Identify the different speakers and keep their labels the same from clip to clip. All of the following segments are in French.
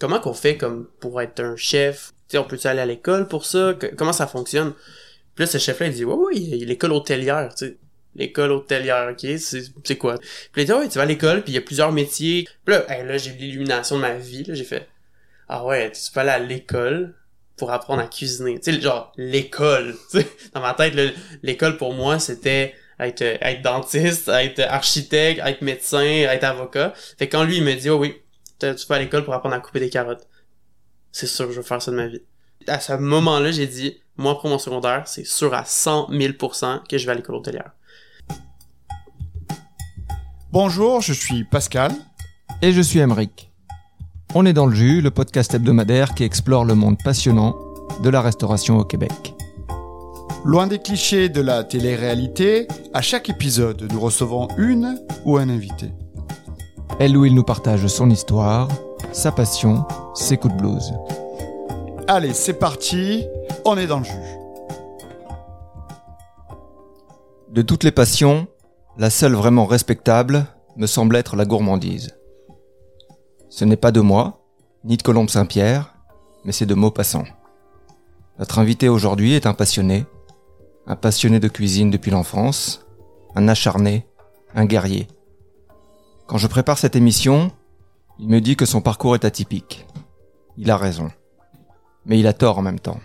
Speaker 1: comment qu'on fait comme pour être un chef? Tu sais, on peut-tu aller à l'école pour ça? Comment ça fonctionne? Puis là, ce chef-là, il dit, ouais, ouais, l'école hôtelière, tu sais. L'école hôtelière, ok, c'est quoi? Puis il dit, ouais, tu vas à l'école, puis il y a plusieurs métiers. Puis là, là j'ai eu l'illumination de ma vie, là, j'ai fait, ah ouais, tu peux aller à l'école pour apprendre à cuisiner. Tu sais, genre, l'école. Dans ma tête, là, l'école pour moi, c'était être, être dentiste, être architecte, être médecin, être avocat. Fait quand lui, il me dit, oh oui, tu tu vas à l'école pour apprendre à couper des carottes. C'est sûr que je veux faire ça de ma vie. À ce moment-là, j'ai dit, moi, pour mon secondaire, c'est sûr à 100 000% que je vais à l'école hôtelière.
Speaker 2: Bonjour, je suis Pascal.
Speaker 3: Et je suis Emeric. On est dans le jus, le podcast hebdomadaire qui explore le monde passionnant de la restauration au Québec.
Speaker 2: Loin des clichés de la télé-réalité, à chaque épisode, nous recevons une ou un invité.
Speaker 3: Elle ou il nous partage son histoire, sa passion, ses coups de blues.
Speaker 2: Allez, c'est parti, on est dans le jus.
Speaker 3: De toutes les passions, la seule vraiment respectable me semble être la gourmandise. Ce n'est pas de moi, ni de Colombe Saint-Pierre, mais c'est de Maupassant. Notre invité aujourd'hui est un passionné, un passionné de cuisine depuis l'enfance, un acharné, un guerrier. Quand je prépare cette émission, il me dit que son parcours est atypique. Il a raison. Mais il a tort en même temps.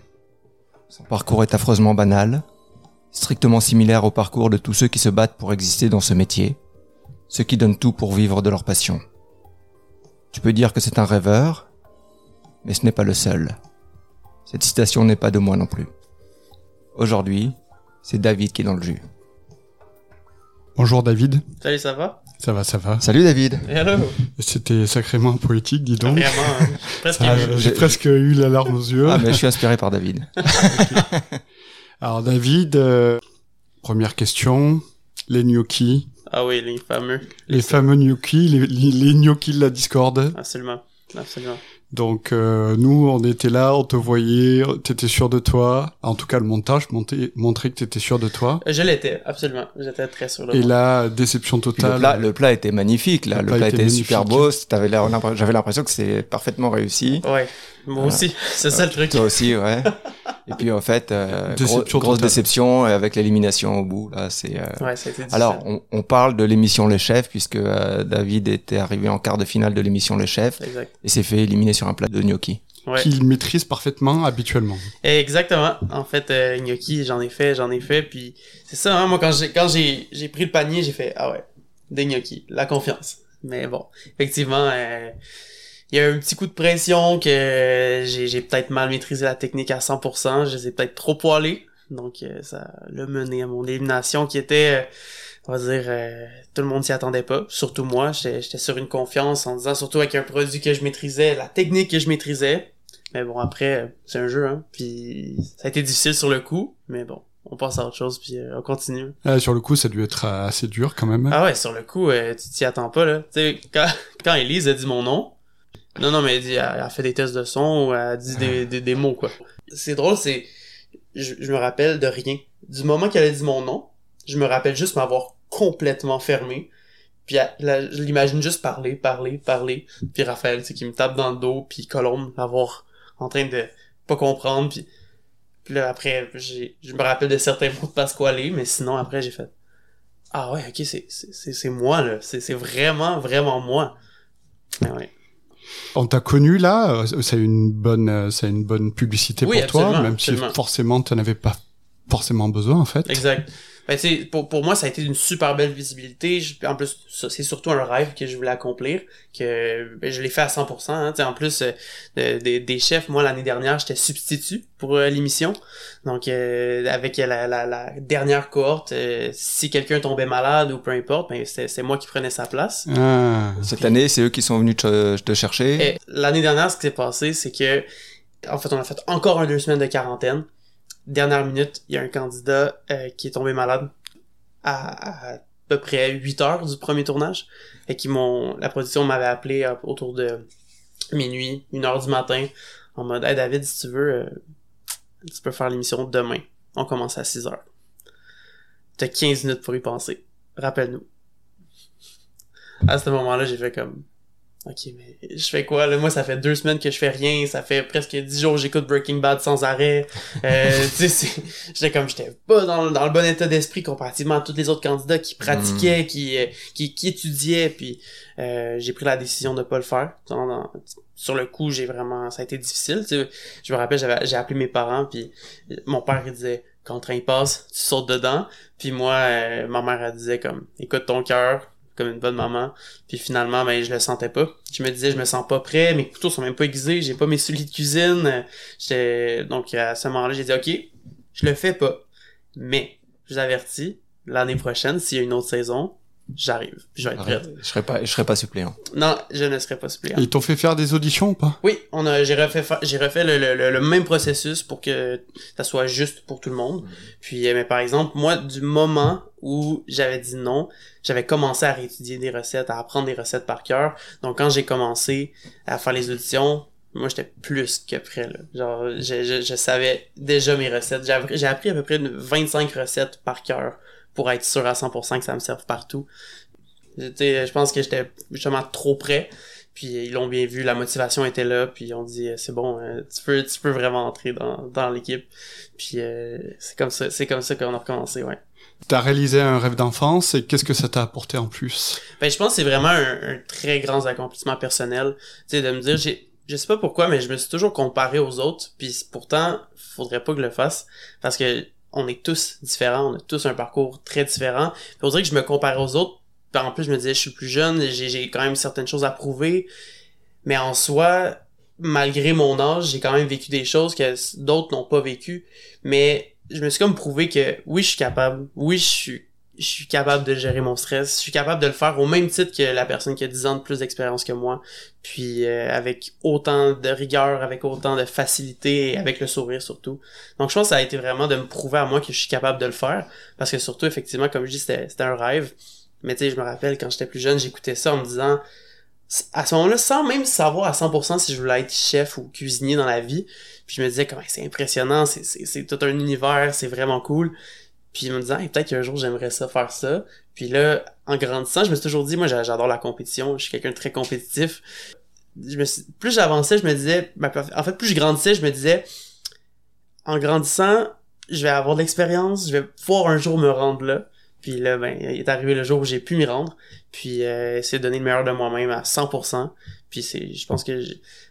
Speaker 3: Son parcours est affreusement banal, strictement similaire au parcours de tous ceux qui se battent pour exister dans ce métier, ceux qui donnent tout pour vivre de leur passion. Tu peux dire que c'est un rêveur, mais ce n'est pas le seul. Cette citation n'est pas de moi non plus. Aujourd'hui, c'est David qui est dans le jus.
Speaker 2: Bonjour David.
Speaker 1: Salut, ça va?
Speaker 2: Ça va, ça va.
Speaker 3: Salut David
Speaker 1: Hello!
Speaker 2: C'était sacrément poétique, dis donc.
Speaker 1: Hein.
Speaker 2: Ah. J'ai presque eu la larme aux yeux.
Speaker 3: Ah mais je suis inspiré par David.
Speaker 2: Alors David, euh, première question, les gnocchis,
Speaker 1: Ah oui, les fameux.
Speaker 2: les fameux gnocchis, les, les, les gnocchis de la Discorde.
Speaker 1: Absolument. Absolument.
Speaker 2: Donc euh, nous, on était là, on te voyait, t'étais sûr de toi. En tout cas, le montage montait- montrait que t'étais sûr de toi.
Speaker 1: Je l'étais, absolument. J'étais très sûr de
Speaker 2: Et
Speaker 1: moi.
Speaker 2: là, déception
Speaker 3: Puis le,
Speaker 2: totale.
Speaker 3: plat, le plat était magnifique là,
Speaker 2: Le
Speaker 3: le
Speaker 2: plat
Speaker 3: plat,
Speaker 2: était
Speaker 3: était super beau, j'avais l'impression que c'est parfaitement réussi.
Speaker 1: Ouais. Moi aussi. C'est ça le truc.
Speaker 3: Toi aussi, ouais. Et puis en fait, euh,
Speaker 2: Déception
Speaker 3: gros- grosse
Speaker 2: totale.
Speaker 3: déception avec l'élimination au bout. Là, c'est. euh,
Speaker 1: Ouais, ça a été difficile.
Speaker 3: Alors, on, on parle de l'émission Les Chefs puisque euh, David était arrivé en quart de finale de l'émission Les Chefs
Speaker 1: Exact.
Speaker 3: et s'est fait éliminer sur un plat de gnocchi.
Speaker 1: Ouais.
Speaker 2: qu'il maîtrise parfaitement habituellement.
Speaker 1: Exactement. En fait, euh, gnocchi, j'en ai fait, j'en ai fait, puis c'est ça. Hein, moi, quand j'ai quand j'ai j'ai pris le panier, j'ai fait ah ouais, des gnocchis, la confiance. Mais bon, effectivement, euh, il y a un petit coup de pression que j'ai j'ai peut-être mal maîtrisé la technique à 100%. Je les ai peut-être trop poilés, donc euh, ça l'a mené à mon élimination qui était, euh, on va dire, euh, tout le monde s'y attendait pas. Surtout moi, j'étais sur une confiance en disant surtout avec un produit que je maîtrisais, la technique que je maîtrisais. Mais bon, après, c'est un jeu, hein. Puis ça a été difficile sur le coup, mais bon, on passe à autre chose, puis euh, on continue.
Speaker 2: Ah, sur le coup, ça a dû être euh, assez dur quand même.
Speaker 1: Ah ouais, sur le coup, euh, tu t'y attends pas, là. Tu sais, quand, quand Elise a dit mon nom, non, non, mais elle, dit, elle, elle a fait des tests de son, ou elle a dit des, des, des mots, quoi. C'est drôle, c'est... Je, je me rappelle de rien. Du moment qu'elle a dit mon nom, je me rappelle juste m'avoir complètement fermé. Puis là, je l'imagine juste parler, parler, parler. Puis Raphaël, tu sais, qui me tape dans le dos, puis Colombe, l'avoir en train de pas comprendre, puis... Puis là, après, j'ai, je me rappelle de certains mots de Pasquale, mais sinon, après, j'ai fait... Ah ouais, ok, c'est, c'est, c'est, c'est moi, là. C'est, c'est vraiment, vraiment moi. Mais ouais.
Speaker 2: On t'a connu là, euh, a une bonne, euh, a une bonne publicité
Speaker 1: Oui,
Speaker 2: pour toi, même
Speaker 1: absolument.
Speaker 2: si forcément tu avais pas forcément besoin en fait.
Speaker 1: Exact. Ben, tu sais, pour, pour moi, ça a été une super belle visibilité. Je- en plus, ça, c'est surtout un rêve que je voulais accomplir, que ben, je l'ai fait à 100%. Hein. Tu sais, En plus, euh, de- de- des chefs, moi, l'année dernière, j'étais substitut pour euh, l'émission. Donc, euh, avec la, la, la dernière cohorte, euh, si quelqu'un tombait malade ou peu importe, ben, c'est c'est moi qui prenais sa place.
Speaker 2: Ah,
Speaker 3: Cette année, c'est eux qui sont venus te, te chercher.
Speaker 1: L'année dernière, ce qui s'est passé, c'est que, en fait, on a fait encore un deux semaines de quarantaine. Dernière minute, il y a un candidat euh, qui est tombé malade à, à peu près 8 heures du premier tournage. Et qui m'ont, la production m'avait appelé euh, autour de minuit, 1 heure du matin, en mode, hey David, si tu veux, euh, tu peux faire l'émission demain. On commence à 6 heures. T'as 15 minutes pour y penser. Rappelle-nous. À ce moment-là, j'ai fait comme, ok, mais je fais quoi, là? Moi, ça fait deux semaines que je fais rien, ça fait presque dix jours que j'écoute Breaking Bad sans arrêt. Euh, tu sais, j'étais comme, j'étais pas dans, le- dans le bon état d'esprit comparativement à tous les autres candidats qui pratiquaient, qui, euh, qui, qui étudiaient, puis euh, j'ai pris la décision de pas le faire. Dans- dans- sur le coup, j'ai vraiment, ça a été difficile, tu sais. Je me rappelle, j'avais, j'ai appelé mes parents, puis mon père, il disait, quand le train passe, tu sautes dedans. Puis moi, euh, ma mère, elle disait comme, écoute ton cœur, comme une bonne maman. Puis finalement, ben, je le sentais pas. Je me disais, je me sens pas prêt, mes couteaux sont même pas aiguisés, j'ai pas mes souliers de cuisine. J'étais, donc à ce moment-là, j'ai dit, ok, je le fais pas. Mais, je vous avertis, l'année prochaine, s'il y a une autre saison, j'arrive. Je vais être prêt.
Speaker 3: Arrête, Je serais pas, je serais pas suppléant.
Speaker 1: Non, je ne serai pas suppléant.
Speaker 2: Ils t'ont fait faire des auditions ou pas?
Speaker 1: Oui, on a, j'ai refait, fa- j'ai refait le, le, le, le même processus pour que ça soit juste pour tout le monde. Puis, euh, mais par exemple, moi, du moment où j'avais dit non, j'avais commencé à réétudier des recettes, à apprendre des recettes par cœur. Donc, quand j'ai commencé à faire les auditions, moi, j'étais plus que prêt, là. Genre, je, je, je savais déjà mes recettes. J'ai appris, j'ai appris à peu près une 25 recettes par cœur pour être sûr à 100% que ça me serve partout. Je pense que j'étais justement trop prêt. Puis ils l'ont bien vu, la motivation était là, puis on dit euh, c'est bon, euh, tu peux tu peux vraiment entrer dans, dans l'équipe. Puis euh, c'est comme ça c'est comme ça qu'on a recommencé, ouais.
Speaker 2: T'as réalisé un rêve d'enfance et qu'est-ce que ça t'a apporté en plus?
Speaker 1: Ben je pense que c'est vraiment un, un très grand accomplissement personnel, tu sais de me dire j'ai je sais pas pourquoi mais je me suis toujours comparé aux autres, puis pourtant faudrait pas que je le fasse parce que on est tous différents, on a tous un parcours très différent. On dirait que je me comparais aux autres, en plus je me disais je suis plus jeune, j'ai quand même certaines choses à prouver, mais en soi malgré mon âge, j'ai quand même vécu des choses que d'autres n'ont pas vécu, mais je me suis comme prouvé que oui, je suis capable, oui, je suis je suis capable de gérer mon stress, je suis capable de le faire au même titre que la personne qui a 10 ans de plus d'expérience que moi, puis euh, avec autant de rigueur, avec autant de facilité et avec le sourire surtout. Donc je pense que ça a été vraiment de me prouver à moi que je suis capable de le faire, parce que surtout effectivement comme je dis c'était un rêve, mais tu sais je me rappelle quand j'étais plus jeune, j'écoutais ça en me disant à ce moment-là, sans même savoir à 100% si je voulais être chef ou cuisinier dans la vie, puis je me disais comment c'est impressionnant, c'est tout un univers, c'est vraiment cool. Puis en me Hey, peut-être qu'un jour j'aimerais ça faire ça. Puis là, en grandissant, je me suis toujours dit, moi j'a- j'adore la compétition, je suis quelqu'un de très compétitif. Je me suis- plus j'avançais, je me disais, en fait, plus je grandissais, je me disais, en grandissant, je vais avoir de l'expérience, je vais pouvoir un jour me rendre là. Puis là, ben, il est arrivé le jour où j'ai pu m'y rendre. Puis euh, essayer de donner le meilleur de moi-même à 100%. Puis c'est, je pense que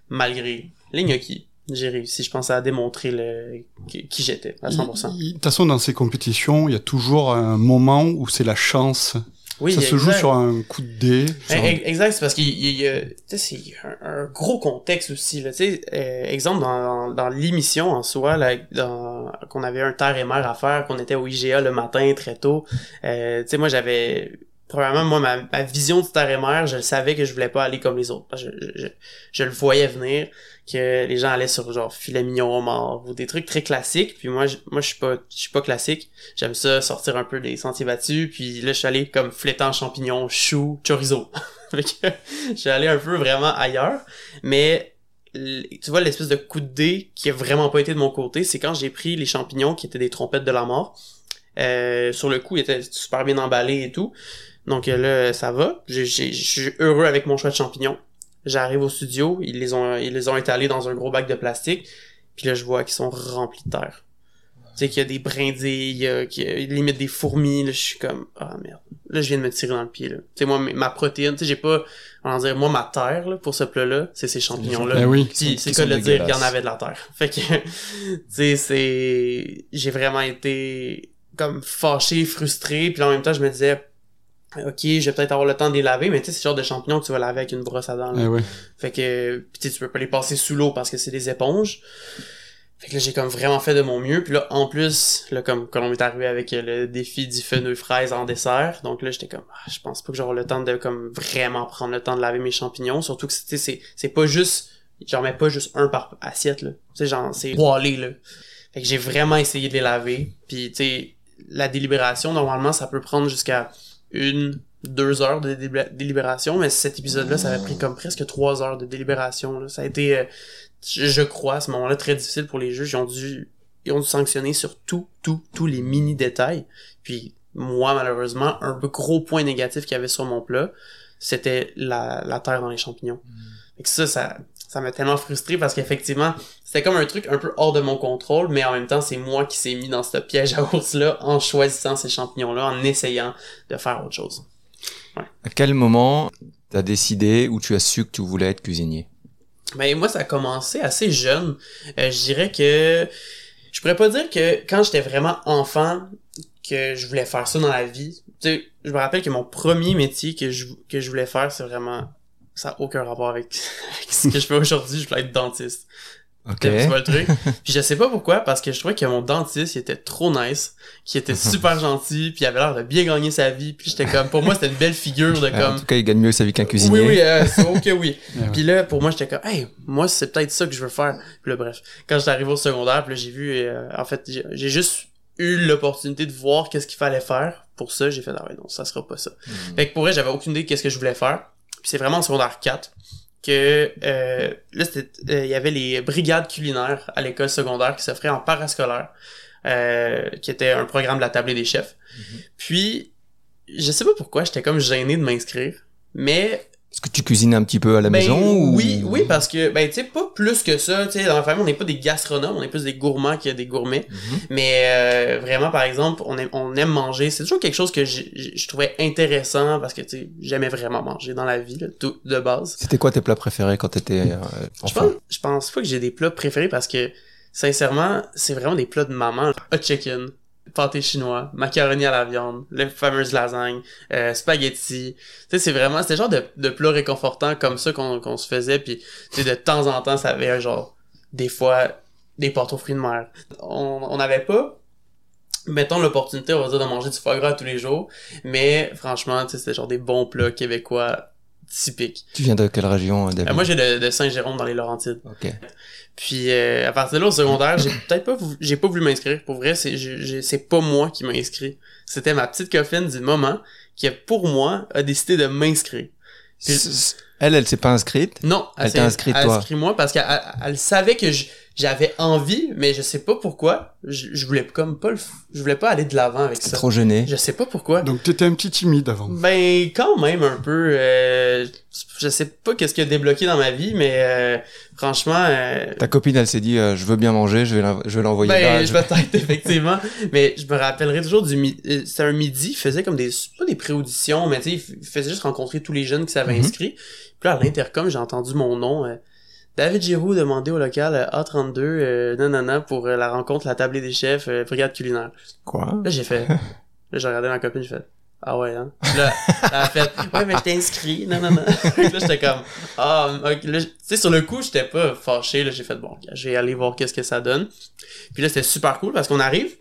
Speaker 1: malgré les gnocchis, j'ai réussi, je pense, à démontrer le qui j'étais à 100%.
Speaker 2: Il- il- De toute façon, dans ces compétitions, il y a toujours un moment où c'est la chance.
Speaker 1: Oui,
Speaker 2: ça se joue sur un coup de dé.
Speaker 1: Eh, eh, Exact, c'est parce qu'il y a- y a, c'est un, un gros contexte aussi, là, sais, euh, exemple, dans, dans, dans l'émission en soi, là, dans, qu'on avait un terre et mer à faire, qu'on était au IGA le matin très tôt, euh, sais, moi, j'avais, probablement, moi, ma, ma vision du terre et mer, je le savais que je voulais pas aller comme les autres, que je, je, je le voyais venir, que les gens allaient sur, genre, filet mignon au ou des trucs très classiques, puis moi, je, moi, je suis pas, je suis pas classique, j'aime ça sortir un peu des sentiers battus, puis là, je suis allé comme flétan champignons, choux, chorizo. je suis allé un peu vraiment ailleurs, mais tu vois l'espèce de coup de dé qui a vraiment pas été de mon côté, c'est quand j'ai pris les champignons qui étaient des trompettes de la mort. Euh, sur le coup, ils étaient super bien emballés et tout. Donc euh, là, ça va. Je suis heureux avec mon choix de champignons. J'arrive au studio, ils les ont ils les ont étalés dans un gros bac de plastique. Puis là, je vois qu'ils sont remplis de terre. Tu sais qu'il y a des brindilles, il y a, qu'il y a limite des fourmis, là, je suis comme ah merde. Là, je viens de me tirer dans le pied. Tu sais moi ma protéine, tu sais j'ai pas on va dire moi ma terre là, pour ce plat là, c'est ces champignons là.
Speaker 2: Eh oui.
Speaker 1: C'est que de le dire, il y en avait de la terre. Fait que, tu sais, c'est, j'ai vraiment été comme fâché, frustré, puis en même temps, je me disais, ok, je vais peut-être avoir le temps de les laver, mais tu sais, c'est le genre de champignons que tu vas laver avec une brosse à dents. là.
Speaker 2: Eh ouais.
Speaker 1: Fait que, pis tu sais, tu peux pas les passer sous l'eau parce que c'est des éponges. Fait que là, j'ai comme vraiment fait de mon mieux. Puis là, en plus, là, comme quand on est arrivé avec euh, le défi du fenouil fraise en dessert, donc là, j'étais comme, ah, je pense pas que j'aurai le temps de comme vraiment prendre le temps de laver mes champignons. Surtout que, tu sais, c'est, c'est pas juste, j'en mets pas juste un par assiette, là. Tu sais, genre, c'est poilé, là. Fait que j'ai vraiment essayé de les laver. Puis, tu sais, la délibération, normalement, ça peut prendre jusqu'à une, deux heures de délibé- délibération, mais cet épisode-là, ça avait pris comme presque trois heures de délibération. Là. Ça a été, euh, je, je crois, à ce moment-là, très difficile pour les juges. Ils ont dû, ils ont dû sanctionner sur tout, tout, tous les mini détails. Puis moi, malheureusement, un gros point négatif qu'il y avait sur mon plat, c'était la, la terre dans les champignons. Que ça, ça, ça m'a tellement frustré parce qu'effectivement, c'était comme un truc un peu hors de mon contrôle, mais en même temps, c'est moi qui s'est mis dans ce piège à ours-là en choisissant ces champignons-là, en essayant de faire autre chose.
Speaker 3: À quel moment t'as décidé ou tu as su que tu voulais être cuisinier?
Speaker 1: Ben moi, ça a commencé assez jeune. Euh, je dirais que je pourrais pas dire que quand j'étais vraiment enfant que je voulais faire ça dans la vie. Tu sais, je me rappelle que mon premier métier que je que je voulais faire, c'est vraiment ça a aucun rapport avec, avec ce que je fais aujourd'hui. Je voulais être dentiste.
Speaker 3: Ok.
Speaker 1: Tu vois le truc? Puis je sais pas pourquoi, parce que je trouvais que mon dentiste, il était trop nice, qui était super gentil, puis il avait l'air de bien gagner sa vie, puis j'étais comme, pour moi, c'était une belle figure de
Speaker 3: Euh, En
Speaker 1: comme...
Speaker 3: tout cas, il gagne mieux sa vie qu'un cuisinier.
Speaker 1: Oui, oui, euh, c'est ok, oui.
Speaker 2: Ouais.
Speaker 1: Puis là, pour moi, j'étais comme, hey, moi, c'est peut-être ça que je veux faire. Puis là, bref, quand j'étais arrivé au secondaire, puis là, j'ai vu, euh, en fait, j'ai- juste eu l'opportunité de voir qu'est-ce qu'il fallait faire. Pour ça, j'ai fait, ah ouais, non, ça sera pas ça.
Speaker 3: Mhm.
Speaker 1: Fait que pour vrai, j'avais aucune idée de qu'est-ce que je voulais faire. Puis c'est vraiment en secondaire 4 que euh, là c'était euh, il y avait les brigades culinaires à l'école secondaire qui s'offraient en parascolaire euh, qui était un programme de la tablée des chefs. Puis je sais pas pourquoi j'étais comme gêné de m'inscrire, mais
Speaker 3: Est-ce que tu cuisines un petit peu à la
Speaker 1: ben,
Speaker 3: maison ou...
Speaker 1: oui, oui parce que ben tu sais pas plus que ça, tu sais dans la famille on n'est pas des gastronomes, on est plus des gourmands que des gourmets.
Speaker 3: Mhm.
Speaker 1: Mais euh, vraiment, par exemple, on aime, on aime manger. C'est toujours quelque chose que je trouvais intéressant parce que tu sais, j'aimais vraiment manger dans la vie, là, tout, de base.
Speaker 3: C'était quoi tes plats préférés quand t'étais euh,
Speaker 1: Je
Speaker 3: enfant?
Speaker 1: pense, je pense pas que j'ai des plats préférés parce que, sincèrement, c'est vraiment des plats de maman. Hot chicken, pâté chinois, macaroni à la viande, les fameuses lasagnes, euh, spaghetti. Tu sais, c'est vraiment, c'était genre de, de plats réconfortants comme ça qu'on qu'on se faisait. Puis, tu sais, de temps en temps, ça avait genre, des fois, des pâtes aux fruits de mer. On on n'avait pas, mettons l'opportunité, on va dire, de manger du foie gras tous les jours. Mais, franchement, tu sais, c'était genre des bons plats québécois typiques.
Speaker 3: Tu viens de quelle région, euh, David?
Speaker 1: Euh, moi, j'ai de, de Saint-Jérôme dans les Laurentides.
Speaker 3: Ok.
Speaker 1: Puis euh, à partir de là au secondaire, j'ai peut-être pas vou- j'ai pas voulu m'inscrire. Pour vrai, c'est j'ai- c'est pas moi qui m'a inscrit. C'était ma petite copine du moment qui pour moi a décidé de m'inscrire. Puis-
Speaker 3: Elle, elle s'est pas inscrite?
Speaker 1: Non,
Speaker 3: Elle
Speaker 1: s'est
Speaker 3: t'a inscrit, toi?
Speaker 1: inscrit moi parce qu'elle elle- elle savait que je- j'avais envie, mais je sais pas pourquoi. Je, je voulais comme pas le, f- je voulais pas aller de l'avant avec ça.
Speaker 3: trop gêné.
Speaker 1: Je sais pas pourquoi.
Speaker 2: Donc t'étais un petit timide avant.
Speaker 1: Ben quand même un peu. euh, je sais pas qu'est-ce qui a débloqué dans ma vie, mais euh, franchement. euh,
Speaker 3: Ta copine, elle s'est dit, euh, je veux bien manger, je vais je vais l'envoyer
Speaker 1: Ben,
Speaker 3: là.
Speaker 1: je peut-être, effectivement. Mais je me rappellerai toujours du midi. C'était un midi, il faisait comme des, pas des pré-auditions, mais tu sais, il faisait juste rencontrer tous les jeunes qui s'avaient
Speaker 3: Mhm.
Speaker 1: inscrits. Puis là, à l'intercom, j'ai entendu mon nom. David Giroux demandé au local euh, A32, euh, nanana, pour euh, la rencontre, la tablée des chefs, euh, brigade culinaire.
Speaker 3: Quoi?
Speaker 1: Là, j'ai fait. Là, j'ai regardé ma copine, j'ai fait. Ah ouais, hein? Là, elle a fait. Ouais, mais je t'ai inscrit. Non, non, non. là, j'étais comme. Ah, ok. Là, tu sais, sur le coup, j'étais pas fâché. Là, j'ai fait, bon, je vais aller voir qu'est-ce que ça donne. Puis là, c'était super cool parce qu'on arrive.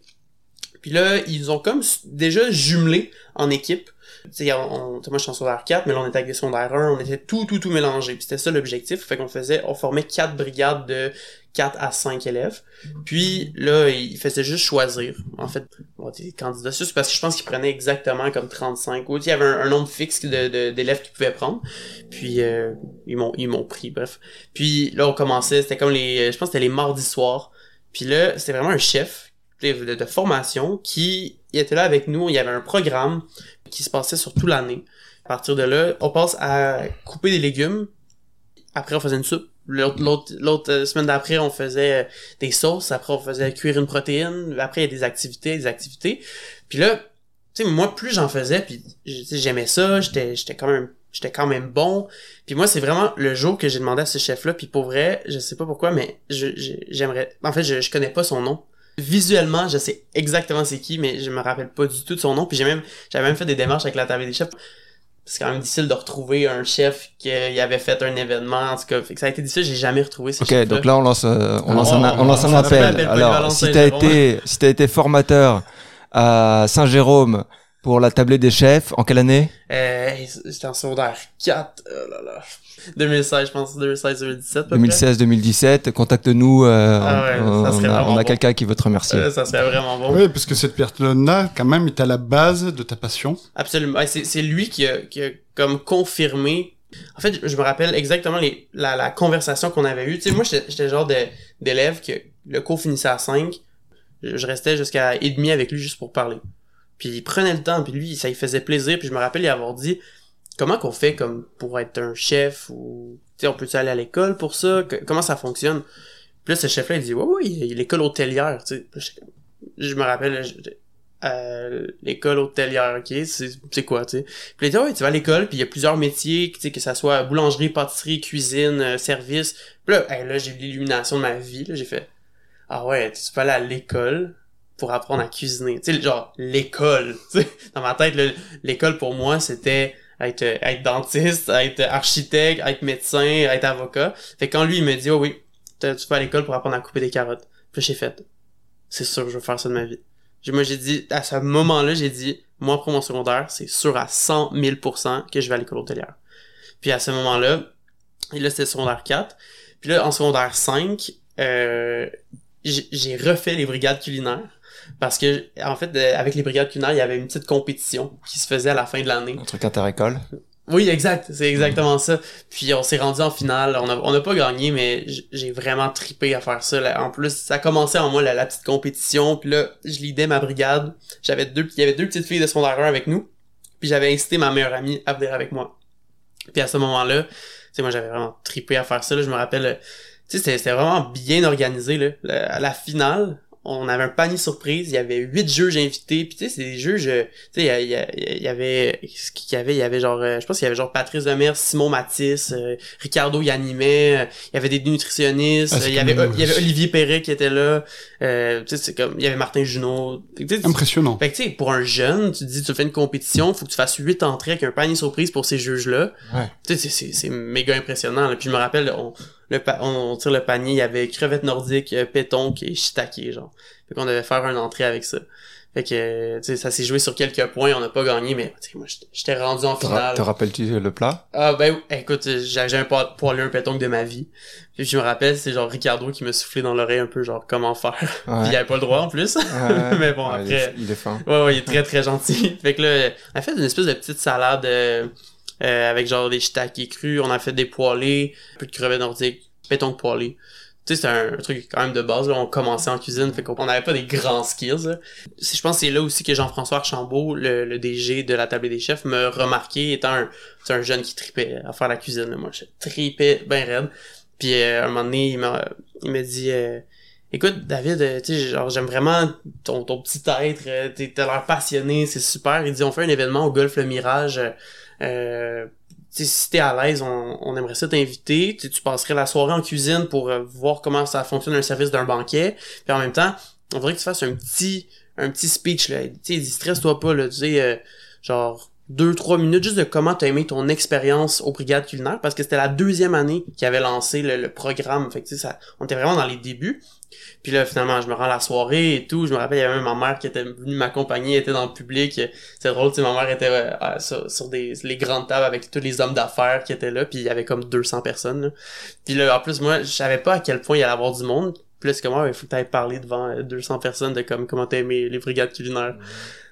Speaker 1: Puis là, ils ont comme déjà jumelé en équipe. Tu sais, on, on- moi, je suis en secondaire 4, mais là, on était avec des secondaires 1. On était tout, tout, tout mélangé. Puis c'était ça l'objectif. Fait qu'on faisait, on formait quatre brigades de 4 à 5 élèves. Puis là, ils faisaient juste choisir. En fait, bon, candidats, c'est parce que je pense qu'ils prenaient exactement comme 35. Ou il y avait un, nombre fixe d'élèves qu'ils pouvaient prendre. Puis euh, ils m'ont ils m'ont pris, bref. Puis là, on commençait, c'était comme les. Je pense que c'était les mardis soirs. Puis là, c'était vraiment un chef de, formation qui était là avec nous. Il y avait un programme qui se passait sur toute l'année. À partir de là, on passe à couper des légumes. Après, on faisait une soupe. L'autre, euh, semaine d'après, on faisait euh, des sauces. Après, on faisait cuire une protéine. Après, il y a des activités, des activités. Puis là, tu sais, moi, plus j'en faisais, puis j'aimais ça, j'étais, quand même, j'étais quand même bon. Puis moi, c'est vraiment le jour que j'ai demandé à ce chef-là, puis pour vrai, je sais pas pourquoi, mais j'aimerais, en fait, je, je connais pas son nom. Visuellement, je sais exactement c'est qui, mais je me rappelle pas du tout de son nom. Puis j'ai même, j'avais même fait des démarches avec la table des chefs. C'est quand même difficile de retrouver un chef qui avait fait un événement, en tout cas. Fait que ça a été difficile, j'ai jamais retrouvé ce
Speaker 3: Ok,
Speaker 1: chef-là.
Speaker 3: donc là on lance, euh, on
Speaker 1: Ah,
Speaker 3: lance un,
Speaker 1: on-
Speaker 3: on lance
Speaker 1: on
Speaker 3: un
Speaker 1: s'appelle
Speaker 3: appel.
Speaker 1: appel
Speaker 3: Alors, si t'as été, si t'as été formateur à Saint-Jérôme pour la tablée des chefs, en quelle année?
Speaker 1: Euh, c'était en secondaire 4, oh là là. 2016, je pense, 2016-2017. à peu près.
Speaker 3: 2016-2017, contacte-nous. euh,
Speaker 1: Ah ouais, ça
Speaker 3: on,
Speaker 1: serait
Speaker 3: a, on a
Speaker 1: bon.
Speaker 3: quelqu'un qui veut te remercier.
Speaker 1: Euh, ça serait vraiment bon.
Speaker 2: Oui, parce que cette personne-là, quand même, est à la base de ta passion.
Speaker 1: Absolument. C'est, c'est lui qui a, qui a comme confirmé. En fait, je- me rappelle exactement les, la, la conversation qu'on avait eue. Tu sais, moi, j'étais, j'étais le genre de, d'élève que le cours finissait à 5. Je, je restais jusqu'à et demi avec lui juste pour parler. Puis il prenait le temps, puis lui, ça lui faisait plaisir. Puis je me rappelle y avoir dit, comment qu'on fait comme pour être un chef ou tu sais on peut aller à l'école pour ça? Comment ça fonctionne? Puis là ce chef là il dit ouais ouais il l'école hôtelière tu sais. Je me rappelle euh, l'école hôtelière ok c'est quoi tu sais? Puis il dit ouais tu vas à l'école puis il y a plusieurs métiers tu sais que ça soit boulangerie pâtisserie cuisine euh, service. Puis là là j'ai eu l'illumination de ma vie là j'ai fait ah ouais tu peux aller à l'école pour apprendre à cuisiner. Tu sais genre l'école dans ma tête l'école pour moi c'était être euh, être dentiste être architecte être médecin être avocat. Fait que quand lui il me dit oh oui tu vas à l'école pour apprendre à couper des carottes. Puis j'ai fait c'est sûr je veux faire ça de ma vie. Moi j'ai dit à ce moment là j'ai dit moi pour mon secondaire c'est sûr à 100 000% que je vais à l'école hôtelière. Puis à ce moment là et là c'était secondaire 4 puis là en secondaire 5 euh, j'ai refait les brigades culinaires parce que en fait avec les brigades culinaires il y avait une petite compétition qui se faisait à la fin de l'année
Speaker 3: Un truc inter-école.
Speaker 1: oui, exact. C'est exactement ça. Puis on s'est rendu en finale. On a, on a pas gagné, mais j'ai vraiment tripé à faire ça. là. En plus, ça commençait en moi la, la petite compétition. Puis là, je lidais ma brigade. J'avais deux, il y avait deux petites filles de secondaire 1 avec nous. Puis j'avais incité ma meilleure amie à venir avec moi. Puis à ce moment-là, tu sais, moi j'avais vraiment tripé à faire ça. Là. Je me rappelle, tu sais, c'était vraiment bien organisé. Là. La finale, on avait un panier surprise. Il y avait huit juges invités. Puis tu sais, c'est des juges. euh, Tu sais, il y, avait, ce qu'il y avait, il y avait genre, euh, je pense qu'il y avait genre Patrice Demers, Simon Matisse, euh, Ricardo y animait. euh, Il y avait des nutritionnistes.
Speaker 2: Ah,
Speaker 1: il y avait, il y avait Olivier Perret qui était là. Euh, tu sais, c'est comme, il y avait Martin Junot.
Speaker 2: Impressionnant.
Speaker 1: fait que tu sais, pour un jeune, tu te dis tu fais une compétition, faut que tu fasses huit entrées avec un panier surprise pour ces juges-là.
Speaker 3: Ouais.
Speaker 1: Tu sais, c'est- c'est c'est méga impressionnant. Là. Puis je me rappelle, on, le pa- on, on tire le panier, il y avait crevette nordique, euh, pétonque et shiitake, genre. Fait qu'on devait faire une entrée avec ça. Fait que, tu sais, ça s'est joué sur quelques points, on n'a pas gagné, mais tu sais, moi, j'étais- rendu en finale.
Speaker 3: te rappelles-tu le plat?
Speaker 1: Ah ben écoute, j'ai un po- poilu un pétonque de ma vie. Puis je me rappelle, c'est genre Ricardo qui me soufflait dans l'oreille un peu genre comment faire. Puis il avait pas le droit en plus.
Speaker 3: Ouais.
Speaker 1: mais bon
Speaker 3: Ouais, il est-
Speaker 1: après
Speaker 3: il est fin.
Speaker 1: Ouais, ouais, il est très très gentil. fait que là, on a fait une espèce de petite salade euh, euh, avec genre des shiitake crus, on a fait des poêlés, un peu de crevettes nordiques, pétonque poêlé. Tu sais, c'est un, truc quand même de base, là. On commençait en cuisine, fait qu'on n'avait pas des grands skills, là. Je pense que c'est là aussi que Jean-François Archambault, le, le DG de la table des chefs, me remarqué étant un, un jeune qui tripait à faire la cuisine, là. Moi, je tripais ben raide. Puis, euh, un moment donné, il m'a, il m'a dit, euh, Écoute, David, euh, tu genre, j'aime vraiment ton, ton petit être, euh, t'es- t'as l'air passionné, c'est super. Il dit, on fait un événement au Golf Le Mirage, euh, euh, si t'es à l'aise, on, on aimerait ça t'inviter. Tu tu passerais la soirée en cuisine pour euh, voir comment ça fonctionne un service d'un banquet. Puis en même temps, on voudrait que tu fasses un petit, un petit speech, là. Tu sais, dit, stresse-toi pas, là, tu sais, euh, genre, deux, trois minutes juste de comment t'as aimé ton expérience aux brigades culinaires, parce que c'était la deuxième année qu'ils avaient lancé le, le programme. Fait que, ça, on était vraiment dans les débuts. Puis là, finalement, je me rends à la soirée et tout. Je me rappelle, il y avait même ma mère qui était venue m'accompagner, était dans le public. C'est drôle, tu ma mère était euh, euh, sur, des, les grandes tables avec tous les hommes d'affaires qui étaient là. Puis il y avait comme 200 personnes. Là. Puis là, en plus, moi, je savais pas à quel point il y allait avoir du monde. C'est comme, ah, il faut que t'ailles parler devant euh, 200 personnes de comme comment t'as aimé les brigades culinaires.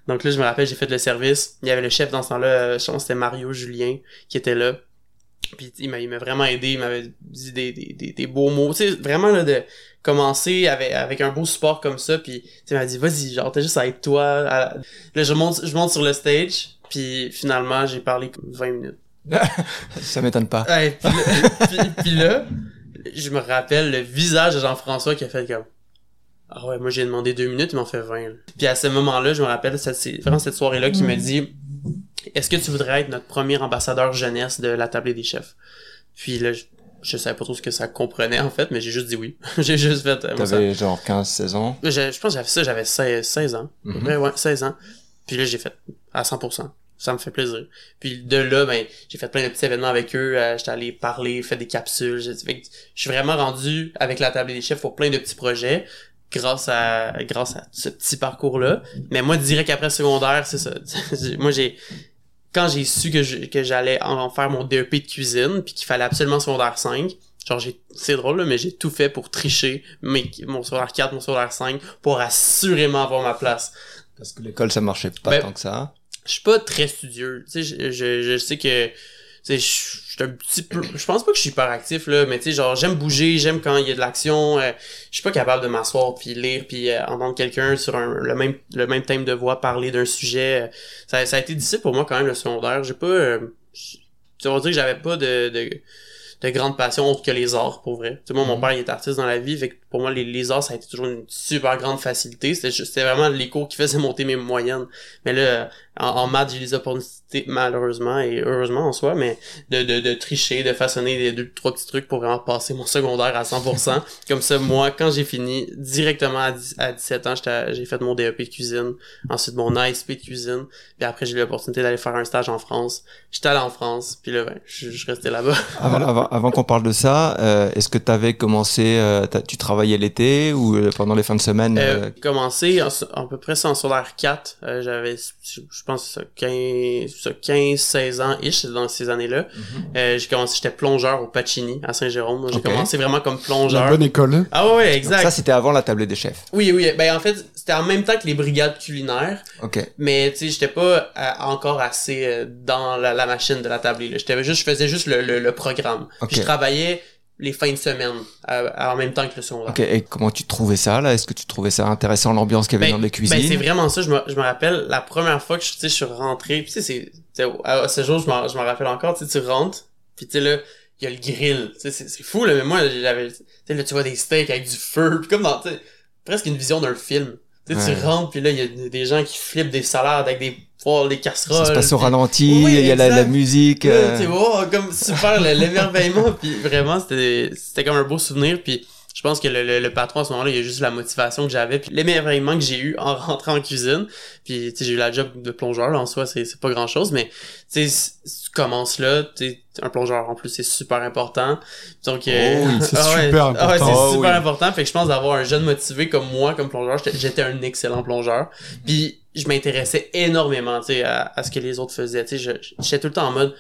Speaker 1: Donc là, je me rappelle, j'ai fait le service. Il y avait le chef dans ce temps-là, je pense que c'était Mario Julien, qui était là. Puis il m'a, il m'a vraiment aidé, il m'avait dit des, des, des, des beaux mots. Tu sais, vraiment là, de commencer avec, avec un beau support comme ça. Puis il m'a dit, vas-y, genre, t'as juste à être toi. à Là, je monte, je monte sur le stage. Puis finalement, j'ai parlé comme 20 minutes.
Speaker 3: Ça m'étonne pas.
Speaker 1: Ouais, puis, là, puis- puis là, je me rappelle le visage de Jean-François qui a fait comme Ah ouais, moi j'ai demandé deux minutes, il m'en fait 20. là. Puis à ce moment-là, je me rappelle, c'est vraiment cette soirée-là qui me dit Est-ce que tu voudrais être notre premier ambassadeur jeunesse de la table des chefs? Puis là, je, je savais pas trop ce que ça comprenait en fait, mais j'ai juste dit oui. j'ai juste fait euh, ça-
Speaker 3: T'avais genre 15-16 ans?
Speaker 1: je, je pense que j'avais ça, j'avais 16, 16 ans.
Speaker 3: Mhm.
Speaker 1: près, ouais, 16 ans. Puis là, j'ai fait à 100%. Ça me fait plaisir. Puis de là, ben, j'ai fait plein de petits événements avec eux. euh, J'étais allé parler, fait des capsules. Je suis vraiment rendu avec la table des chefs pour plein de petits projets grâce à grâce à ce petit parcours-là. Mais moi, direct après secondaire, c'est ça. moi, j'ai quand j'ai su que je- que j'allais en faire mon DEP de cuisine puis qu'il fallait absolument secondaire 5, genre j'ai c'est drôle là, mais j'ai tout fait pour tricher mes, mon secondaire 4, mon secondaire 5 pour assurément avoir ma place.
Speaker 3: Parce que l'école, ça marchait pas
Speaker 1: Ben,
Speaker 3: tant que ça.
Speaker 1: Je suis pas très studieux, tu sais je, je, je sais que je suis un petit peu je pense pas que je suis hyper actif là, mais tu sais genre j'aime bouger, j'aime quand il y a de l'action, euh, je suis pas capable de m'asseoir puis lire puis euh, entendre quelqu'un sur un, le même le même thème de voix parler d'un sujet. euh, ça, ça a été difficile pour moi quand même le secondaire, j'ai pas euh, tu vas dire que j'avais pas de, de de grande passion autre que les arts pour vrai. Tu sais, moi mon
Speaker 3: Mhm.
Speaker 1: père il est artiste dans la vie, fait que pour moi les, les arts ça a été toujours une super grande facilité. C'était vraiment les cours qui faisaient monter mes moyennes. Mais là en, en maths j'ai les opportunités malheureusement et heureusement en soi, mais de, de, de tricher, de façonner des deux trois petits trucs pour vraiment passer mon secondaire à 100%. Comme ça moi quand j'ai fini directement à, 10 à 17 ans j'ai fait mon DEP de cuisine, ensuite mon ASP de cuisine, puis après j'ai eu l'opportunité d'aller faire un stage en France. J'étais allé en France, puis là ben je, je restais là-bas.
Speaker 3: Avant, avant, avant qu'on parle de ça, euh, est-ce que tu avais commencé, euh, tu travaillais l'été ou euh, pendant les fins de semaine
Speaker 1: Euh,
Speaker 3: euh,
Speaker 1: commencé en, à peu près en secondaire 4. Euh, j'avais, je je pense, ça, 15, ça, 15, 16 ans ish dans ces années-là. Euh, j'ai commencé, j'étais plongeur au Pacini à Saint-Jérôme. J'ai commencé vraiment comme
Speaker 2: La
Speaker 1: plongeur.
Speaker 2: bonne école.
Speaker 1: Ah ouais,
Speaker 3: donc
Speaker 1: exact.
Speaker 3: Ça, c'était avant la tablée des chefs.
Speaker 1: oui, oui. Ben en fait, c'était en même temps que les brigades culinaires,
Speaker 3: Ok.
Speaker 1: mais tu sais, j'étais pas encore assez dans la, la machine de la tablée. là. J'étais juste, je faisais juste le, le, le programme. Puis je travaillais les fins de semaine euh, en même temps que le secondaire.
Speaker 3: Ok. Et comment tu trouvais ça là? Est-ce que tu trouvais ça intéressant l'ambiance qu'il y avait dans les cuisines
Speaker 1: Ben, c'est vraiment ça. Je me, je me rappelle la première fois que je, tu sais, je suis rentré. Puis tu sais, à, à ce jour, je m'en, je m'en rappelle encore. Tu sais, tu rentres. Puis tu sais là, il y a le grill. Tu sais, c'est, c'est fou là. Mais moi, j'avais, tu sais là, tu vois des steaks avec du feu. Puis comme dans, tu sais, presque une vision d'un film. Tu sais,
Speaker 3: Ouais.
Speaker 1: tu rentres. Puis là, il y a des gens qui flippent des salades avec des poils, des casseroles.
Speaker 3: Ça se passe au ralenti,
Speaker 1: Oui,
Speaker 3: il y a la, la musique. Euh,
Speaker 1: tu sais, oh, comme super le- l'émerveillement puis vraiment c'était c'était comme un beau souvenir puis je pense que le, le, le patron à ce moment-là il y a juste la motivation que j'avais puis l'émerveillement que j'ai eu en rentrant en cuisine puis tu sais j'ai eu la job de plongeur là, en soi c'est c'est pas grand chose mais tu sais si tu commences là tu sais un plongeur. En plus c'est super important. Donc euh,
Speaker 2: Oh c'est
Speaker 1: ah ouais,
Speaker 2: super
Speaker 1: ah ouais,
Speaker 2: important.
Speaker 1: c'est
Speaker 3: Oh
Speaker 1: super
Speaker 3: oui.
Speaker 1: important. Fait que je pense d'avoir un jeune motivé comme moi comme plongeur j'étais- un excellent plongeur. Puis je m'intéressais énormément tu sais à, à ce que les autres faisaient. Tu sais j'étais tout le temps en mode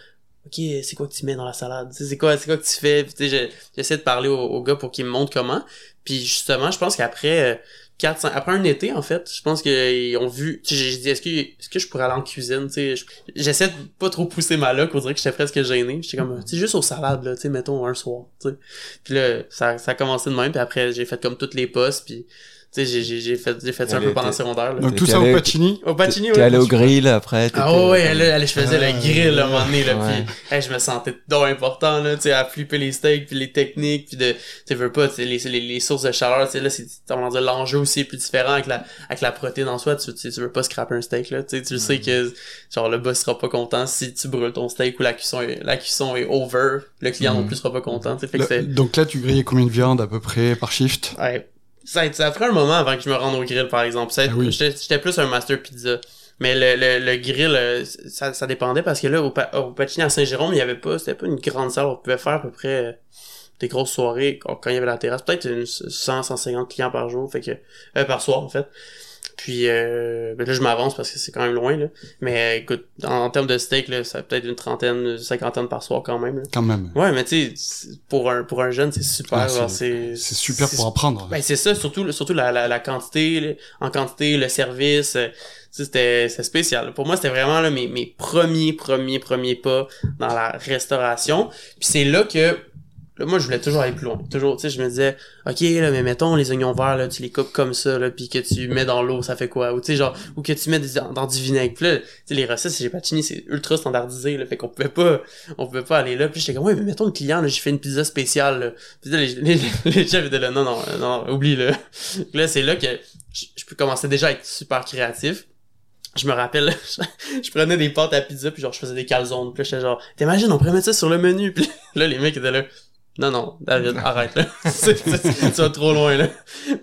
Speaker 1: ok c'est quoi que tu mets dans la salade? C'est quoi c'est quoi que tu fais tu sais je- j'essaie de parler au, au gars pour qu'il me montre comment. Puis justement je pense qu'après euh, 4 5, après un été en fait je pense qu'ils ont vu j'ai dit est-ce que est-ce que je pourrais aller en cuisine tu sais? Je- j'essaie de pas trop pousser ma loc on dirait que j'étais presque gêné. J'étais comme tu juste aux salades là tu sais mettons un soir tu sais. Puis là ça ça a commencé de même puis après j'ai fait comme toutes les postes puis j'ai j'ai j'ai fait j'ai fait ça un peu pendant le secondaire là.
Speaker 2: Donc
Speaker 3: T'es
Speaker 2: tout ça au Pacini?
Speaker 1: au Pacini
Speaker 3: T'es
Speaker 1: ouais.
Speaker 3: allé au grill après.
Speaker 1: Ah
Speaker 3: t'étais-
Speaker 1: ouais, ouais, là, je faisais
Speaker 2: Ah,
Speaker 1: le grill à un moment donné, là,
Speaker 3: ouais.
Speaker 1: puis hey, je me sentais donc important, là, tu sais, à flipper les steaks, puis les techniques, puis de, tu veux pas, tu sais, les, les, les sources de chaleur, tu sais, là, c'est, on va dire, l'enjeu aussi est plus différent avec la, avec la protéine en soi, tu, tu, veux pas scraper un steak, là, tu sais, tu sais que, genre, le boss sera pas content si tu brûles ton steak ou la cuisson est, la cuisson est over, le client non
Speaker 3: Mhm.
Speaker 1: plus sera pas content, tu sais, fait que
Speaker 2: Le-
Speaker 1: c'est,
Speaker 2: donc là, tu grillais combien de viande à peu près par shift?
Speaker 1: Ouais. Ça, ça pris un moment avant que je me rende au grill, par exemple.
Speaker 2: Ah oui.
Speaker 1: J'étais plus un master pizza. Mais le, le, le grill, euh, ça, ça dépendait parce que là, au, au Pacini à Saint-Jérôme, il y avait pas, c'était pas une grande salle. On pouvait faire à peu près euh, des grosses soirées quand il y avait la terrasse. Peut-être une 100, 150 clients par jour, fait que, euh, par soir, en fait. Puis euh, ben là, je m'avance parce que c'est quand même loin, là. Mais euh, écoute, en, en termes de steak, là, ça peut être une trentaine, une cinquantaine par soir quand même. Là.
Speaker 2: Quand même.
Speaker 1: Ouais, mais tu sais, pour un, pour un jeune, c'est super. Genre,
Speaker 2: c'est super pour apprendre.
Speaker 1: ben c'est ça, surtout surtout la, la, la quantité, en quantité, le service, euh, c'était spécial. Pour moi, c'était vraiment là, mes, mes premiers, premiers, premiers pas dans la restauration. Puis c'est là que là, moi je voulais toujours aller plus loin. Toujours, tu sais, je me disais, OK, là, mais mettons les oignons verts, là, tu les coupes comme ça, là, puis que tu mets dans l'eau, ça fait quoi? Ou tu sais, genre, ou que tu mets dans, du vinaigre. Puis là, tu sais, les recettes chez Pacini, c'est ultra standardisé, là, fait qu'on pouvait pas, on pouvait pas aller là. Puis j'étais comme, ouais, mais mettons le client, là, j'ai fait une pizza spéciale, là. Puis là, les, les, les chefs étaient là, non, non, euh, non, oublie, là. là, c'est là que je, je peux commencer déjà à être super créatif. Je me rappelle, je, je prenais des pâtes à pizza, puis genre, je faisais des calzones. Puis j'étais genre, t'imagines, on pourrait mettre ça sur le menu. Puis là, les mecs étaient là, non, non, David, arrête, là. Tu vas trop loin, là.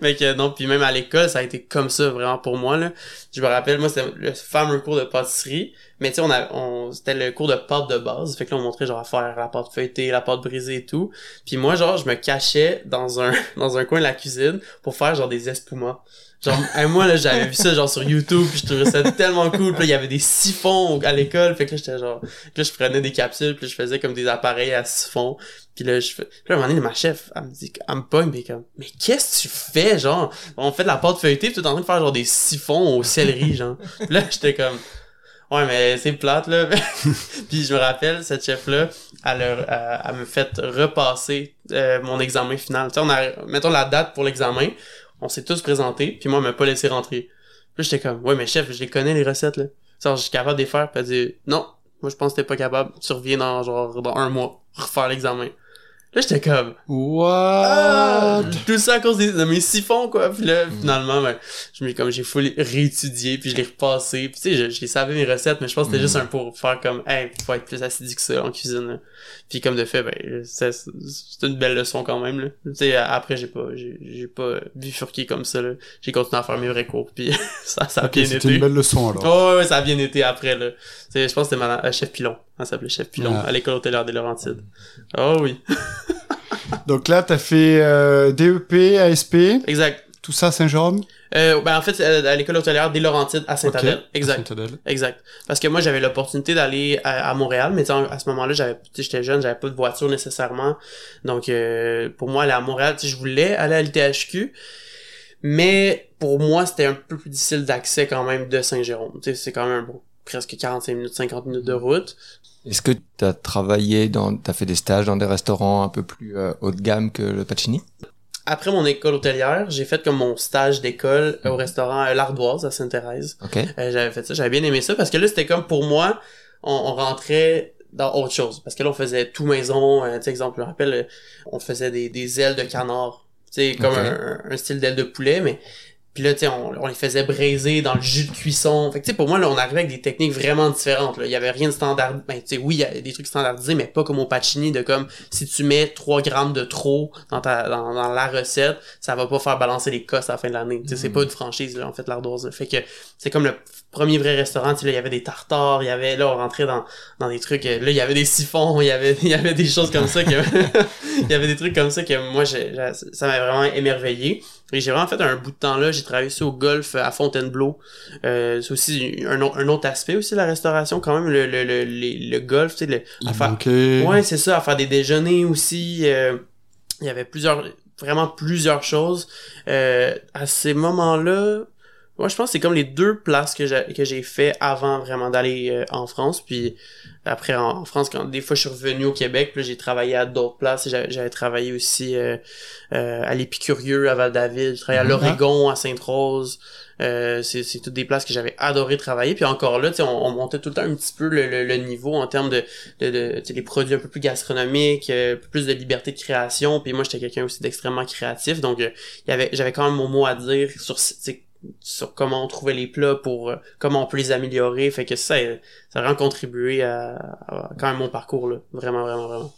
Speaker 1: Mais que non, puis même à l'école, ça a été comme ça, vraiment, pour moi, là. Je me rappelle, moi, c'était le fameux cours de pâtisserie. Mais tu sais, on a, on, c'était le cours de pâte de base. Fait que là, on montrait, genre, à faire la pâte feuilletée, la pâte brisée et tout. Puis moi, genre, je me cachais dans un, dans un coin de la cuisine pour faire, genre, des espumas. Genre, moi, là, j'avais vu ça, genre, sur YouTube, puis je trouvais ça tellement cool. Puis il y avait des siphons à l'école. Fait que là, j'étais genre, puis là, je prenais des capsules, puis je faisais comme des appareils à siphon. Puis là, je fais... Puis là, à un moment donné, ma chef, elle me dit, elle me pogne, mais comme, mais qu'est-ce que tu fais, genre? On fait de la pâte feuilletée, puis tu es en train de faire, genre, des siphons au céleri, genre. Puis là, j'étais comme, ouais, mais c'est plate, là. puis je me rappelle, cette chef-là, elle, a- elle, me fait repasser euh, mon examen final. Tu sais, on a, mettons la date pour l'examen, on s'est tous présentés, puis moi, elle m'a pas laissé rentrer. Puis là, j'étais comme, ouais, mais chef, je les connais, les recettes, là. Genre, je suis capable de les faire, puis elle dit, non, Moi, je pense que t'es pas capable. Tu reviens dans, genre, dans un mois, refaire l'examen. Là, j'étais comme, ah,
Speaker 2: What?
Speaker 1: tout ça à cause des, de mes siphons, quoi. Puis là, finalement, ben, je me comme, j'ai full réétudié, puis je l'ai repassé. Puis tu sais, je, je les savais mes recettes, mais je pense que c'était juste un pour faire comme, hey, faut être plus assidu que ça en cuisine. là. Puis comme de fait, ben, c'est une belle leçon quand même, là. Tu sais, après, j'ai pas, j'ai j'ai pas bifurqué comme ça, là. J'ai continué à faire mes vrais cours, puis ça, ça a bien
Speaker 2: c'était
Speaker 1: été.
Speaker 2: une belle leçon alors.
Speaker 1: Oh, ouais, ouais, ça a bien été après, là. Tu sais, je pense que c'était madame, euh, chef Pilon. Elle s'appelait chef Pilon,
Speaker 2: Ah.
Speaker 1: à l'école hôtelière des Laurentides. Oh oui.
Speaker 2: Donc là, t'as fait euh, DEP, ASP,
Speaker 1: Exact.
Speaker 2: tout ça à Saint-Jérôme?
Speaker 1: Euh, ben, en fait, à l'école hôtelière des Laurentides à Saint-Adèle.
Speaker 2: Ok,
Speaker 1: Exact.
Speaker 2: Saint-Adèle.
Speaker 1: Exact. Parce que moi, j'avais l'opportunité d'aller à, à Montréal, mais à ce moment-là, j'avais, j'étais jeune, j'avais pas de voiture nécessairement. Donc, euh, pour moi, aller à Montréal, je voulais aller à l'ITHQ, mais pour moi, c'était un peu plus difficile d'accès quand même de Saint-Jérôme. Tu sais, c'est quand même bon, presque 45 minutes, 50 minutes de route.
Speaker 3: Est-ce que tu as travaillé dans, t'as fait des stages dans des restaurants un peu plus euh, haut de gamme que le Pacini?
Speaker 1: Après mon école hôtelière, j'ai fait comme mon stage d'école au restaurant euh, L'Ardoise à Sainte-Thérèse.
Speaker 3: Ok.
Speaker 1: Euh, j'avais fait ça, j'avais bien aimé ça parce que là c'était comme pour moi, on, on rentrait dans autre chose. Parce que là on faisait tout maison, euh, tu sais exemple, je me rappelle, on faisait des, des ailes de canard, tu sais comme un, un style d'aile de poulet mais puis là, tu sais, on, on les faisait braiser dans le jus de cuisson. Fait que, tu sais, pour moi, là, on arrivait avec des techniques vraiment différentes, là. Il y avait rien de standard. Ben, tu sais, oui, il y a des trucs standardisés, mais pas comme au Pacini, de comme, si tu mets 3 grammes de trop dans ta, dans, dans la recette, ça va pas faire balancer les costes à la fin de l'année. Tu sais, c'est
Speaker 3: Mhm.
Speaker 1: pas une franchise, là, en fait, l'ardoise. Fait que, c'est comme le premier vrai restaurant, tu sais, là, il y avait des tartares, il y avait, là, on rentrait dans, dans des trucs, euh, là, il y avait des siphons, il y avait, il y avait des choses comme ça que, il y avait des trucs comme ça que moi, ça m'a vraiment émerveillé. Et j'ai vraiment fait un bout de temps là, j'ai travaillé aussi au golf à Fontainebleau. Euh, c'est aussi un, un autre aspect aussi de la restauration quand même, le, le, le, le golf, tu sais, le, à faire-. Ouais, c'est ça, à faire des déjeuners aussi. euh, il y avait plusieurs, vraiment plusieurs choses. Euh, à ces moments-là, moi, je pense que c'est comme les deux places que j'ai, que j'ai fait avant vraiment d'aller euh, en France. Puis après, en, en France, quand des fois je suis revenu au Québec, puis là, j'ai travaillé à d'autres places. J'avais, j'avais travaillé aussi euh, euh, à l'Épicurieux, à Val-David. J'ai travaillé à
Speaker 3: Mhm.
Speaker 1: l'Oregon, à Sainte-Rose. Euh, c'est, c'est toutes des places que j'avais adoré travailler. Puis encore là, tu sais, on, on montait tout le temps un petit peu le, le, le niveau en termes de, de, de tu sais, des produits un peu plus gastronomiques, euh, un peu plus de liberté de création. Puis moi, j'étais quelqu'un aussi d'extrêmement créatif. Donc, euh, y avait, j'avais quand même mon mot à dire sur, sur comment on trouvait les plats pour euh, comment on peut les améliorer. Fait que ça, ça a vraiment contribué à, à quand même mon parcours là. Vraiment, vraiment, vraiment.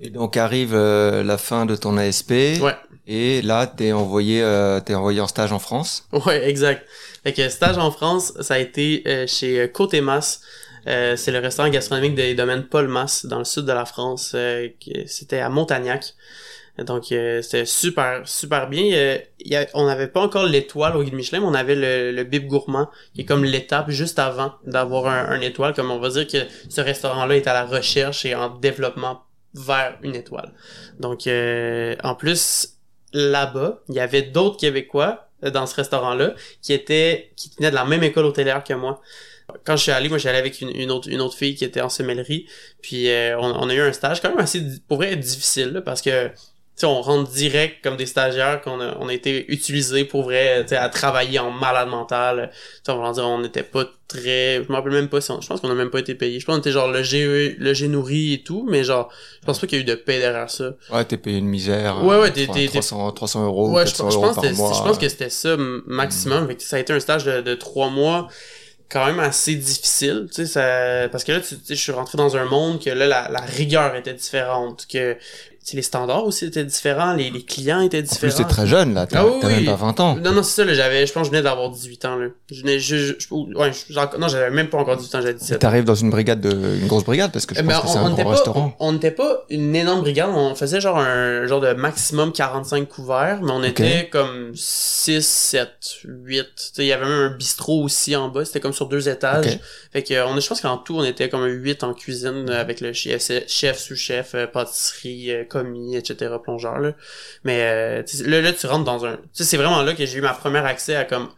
Speaker 3: Et donc arrive euh, la fin de ton ASP.
Speaker 1: Ouais.
Speaker 3: Et là, t'es envoyé, euh, t'es envoyé en stage en France.
Speaker 1: Ouais, exact. Fait que stage en France, ça a été euh, chez Côté Mas. Euh, c'est le restaurant gastronomique des domaines Paul Mas dans le sud de la France. qui- c'était à Montagnac. Donc euh, c'était super super bien. Euh, y a- on n'avait pas encore l'étoile au guide Michelin, mais on avait le, le bib gourmand qui est comme l'étape juste avant d'avoir un, un étoile. Comme on va dire que ce restaurant-là est à la recherche et en développement vers une étoile. Donc euh, en plus là-bas, il y avait d'autres Québécois euh, dans ce restaurant-là qui étaient qui tenaient de la même école hôtelière que moi. Quand je suis allé, moi j'allais avec une, une autre une autre fille qui était en semellerie, puis euh, on, a eu un stage quand même assez pour vrai difficile parce que tu sais, on rentre direct comme des stagiaires qu'on a, on a été utilisés pour vrai, à travailler en malade mental. Tu sais, on va dire, on n'était pas très, je me rappelle même pas si on- je pense qu'on a même pas été payé. Je pense qu'on était genre le G, le G nourri et tout, mais genre, je pense pas qu'il y a eu de paie derrière ça.
Speaker 3: Ouais, t'es payé une misère.
Speaker 1: Ouais, ouais,
Speaker 3: euh,
Speaker 1: t'es-
Speaker 3: trois-
Speaker 1: t'es-
Speaker 3: 300, 300 euros,
Speaker 1: Ouais, je,
Speaker 3: 400
Speaker 1: je
Speaker 3: euros
Speaker 1: pense,
Speaker 3: par
Speaker 1: que c'était-
Speaker 3: mois.
Speaker 1: je pense que c'était ça maximum. Fait que ça a été un stage de, de trois mois quand même assez difficile, tu sais, ça, parce que là, tu je suis rentré dans un monde que là, la, la rigueur était différente, que les standards aussi étaient différents, les, les clients étaient
Speaker 3: En plus,
Speaker 1: différents.
Speaker 3: t'es très jeune, là. T'as
Speaker 1: Ah oui,
Speaker 3: même pas 20 ans.
Speaker 1: Non, non, c'est ça, j'avais, je pense que je venais d'avoir 18 ans, là. Je venais, je, je- je- ouais, non, j'avais même pas encore 18 ans, j'avais
Speaker 3: Et
Speaker 1: 17 ans.
Speaker 3: t'arrives dans une brigade de, une grosse brigade, parce que je
Speaker 1: Eh
Speaker 3: pense
Speaker 1: ben,
Speaker 3: que c'est
Speaker 1: on
Speaker 3: un gros
Speaker 1: pas,
Speaker 3: restaurant.
Speaker 1: on n'était pas une énorme brigade, on faisait genre un genre de maximum 45 couverts, mais on était comme 6, 7, 8. Tu sais, il y avait même un bistrot aussi en bas, c'était comme sur deux étages. Fait que on, je pense qu'en tout, on était comme 8 en cuisine avec le chef, chef sous-chef, euh, pâtisserie, euh, commis, etc., plongeur, là. Mais euh, là, là, tu rentres dans un... Tu sais, c'est vraiment là que j'ai eu ma première accès à comme...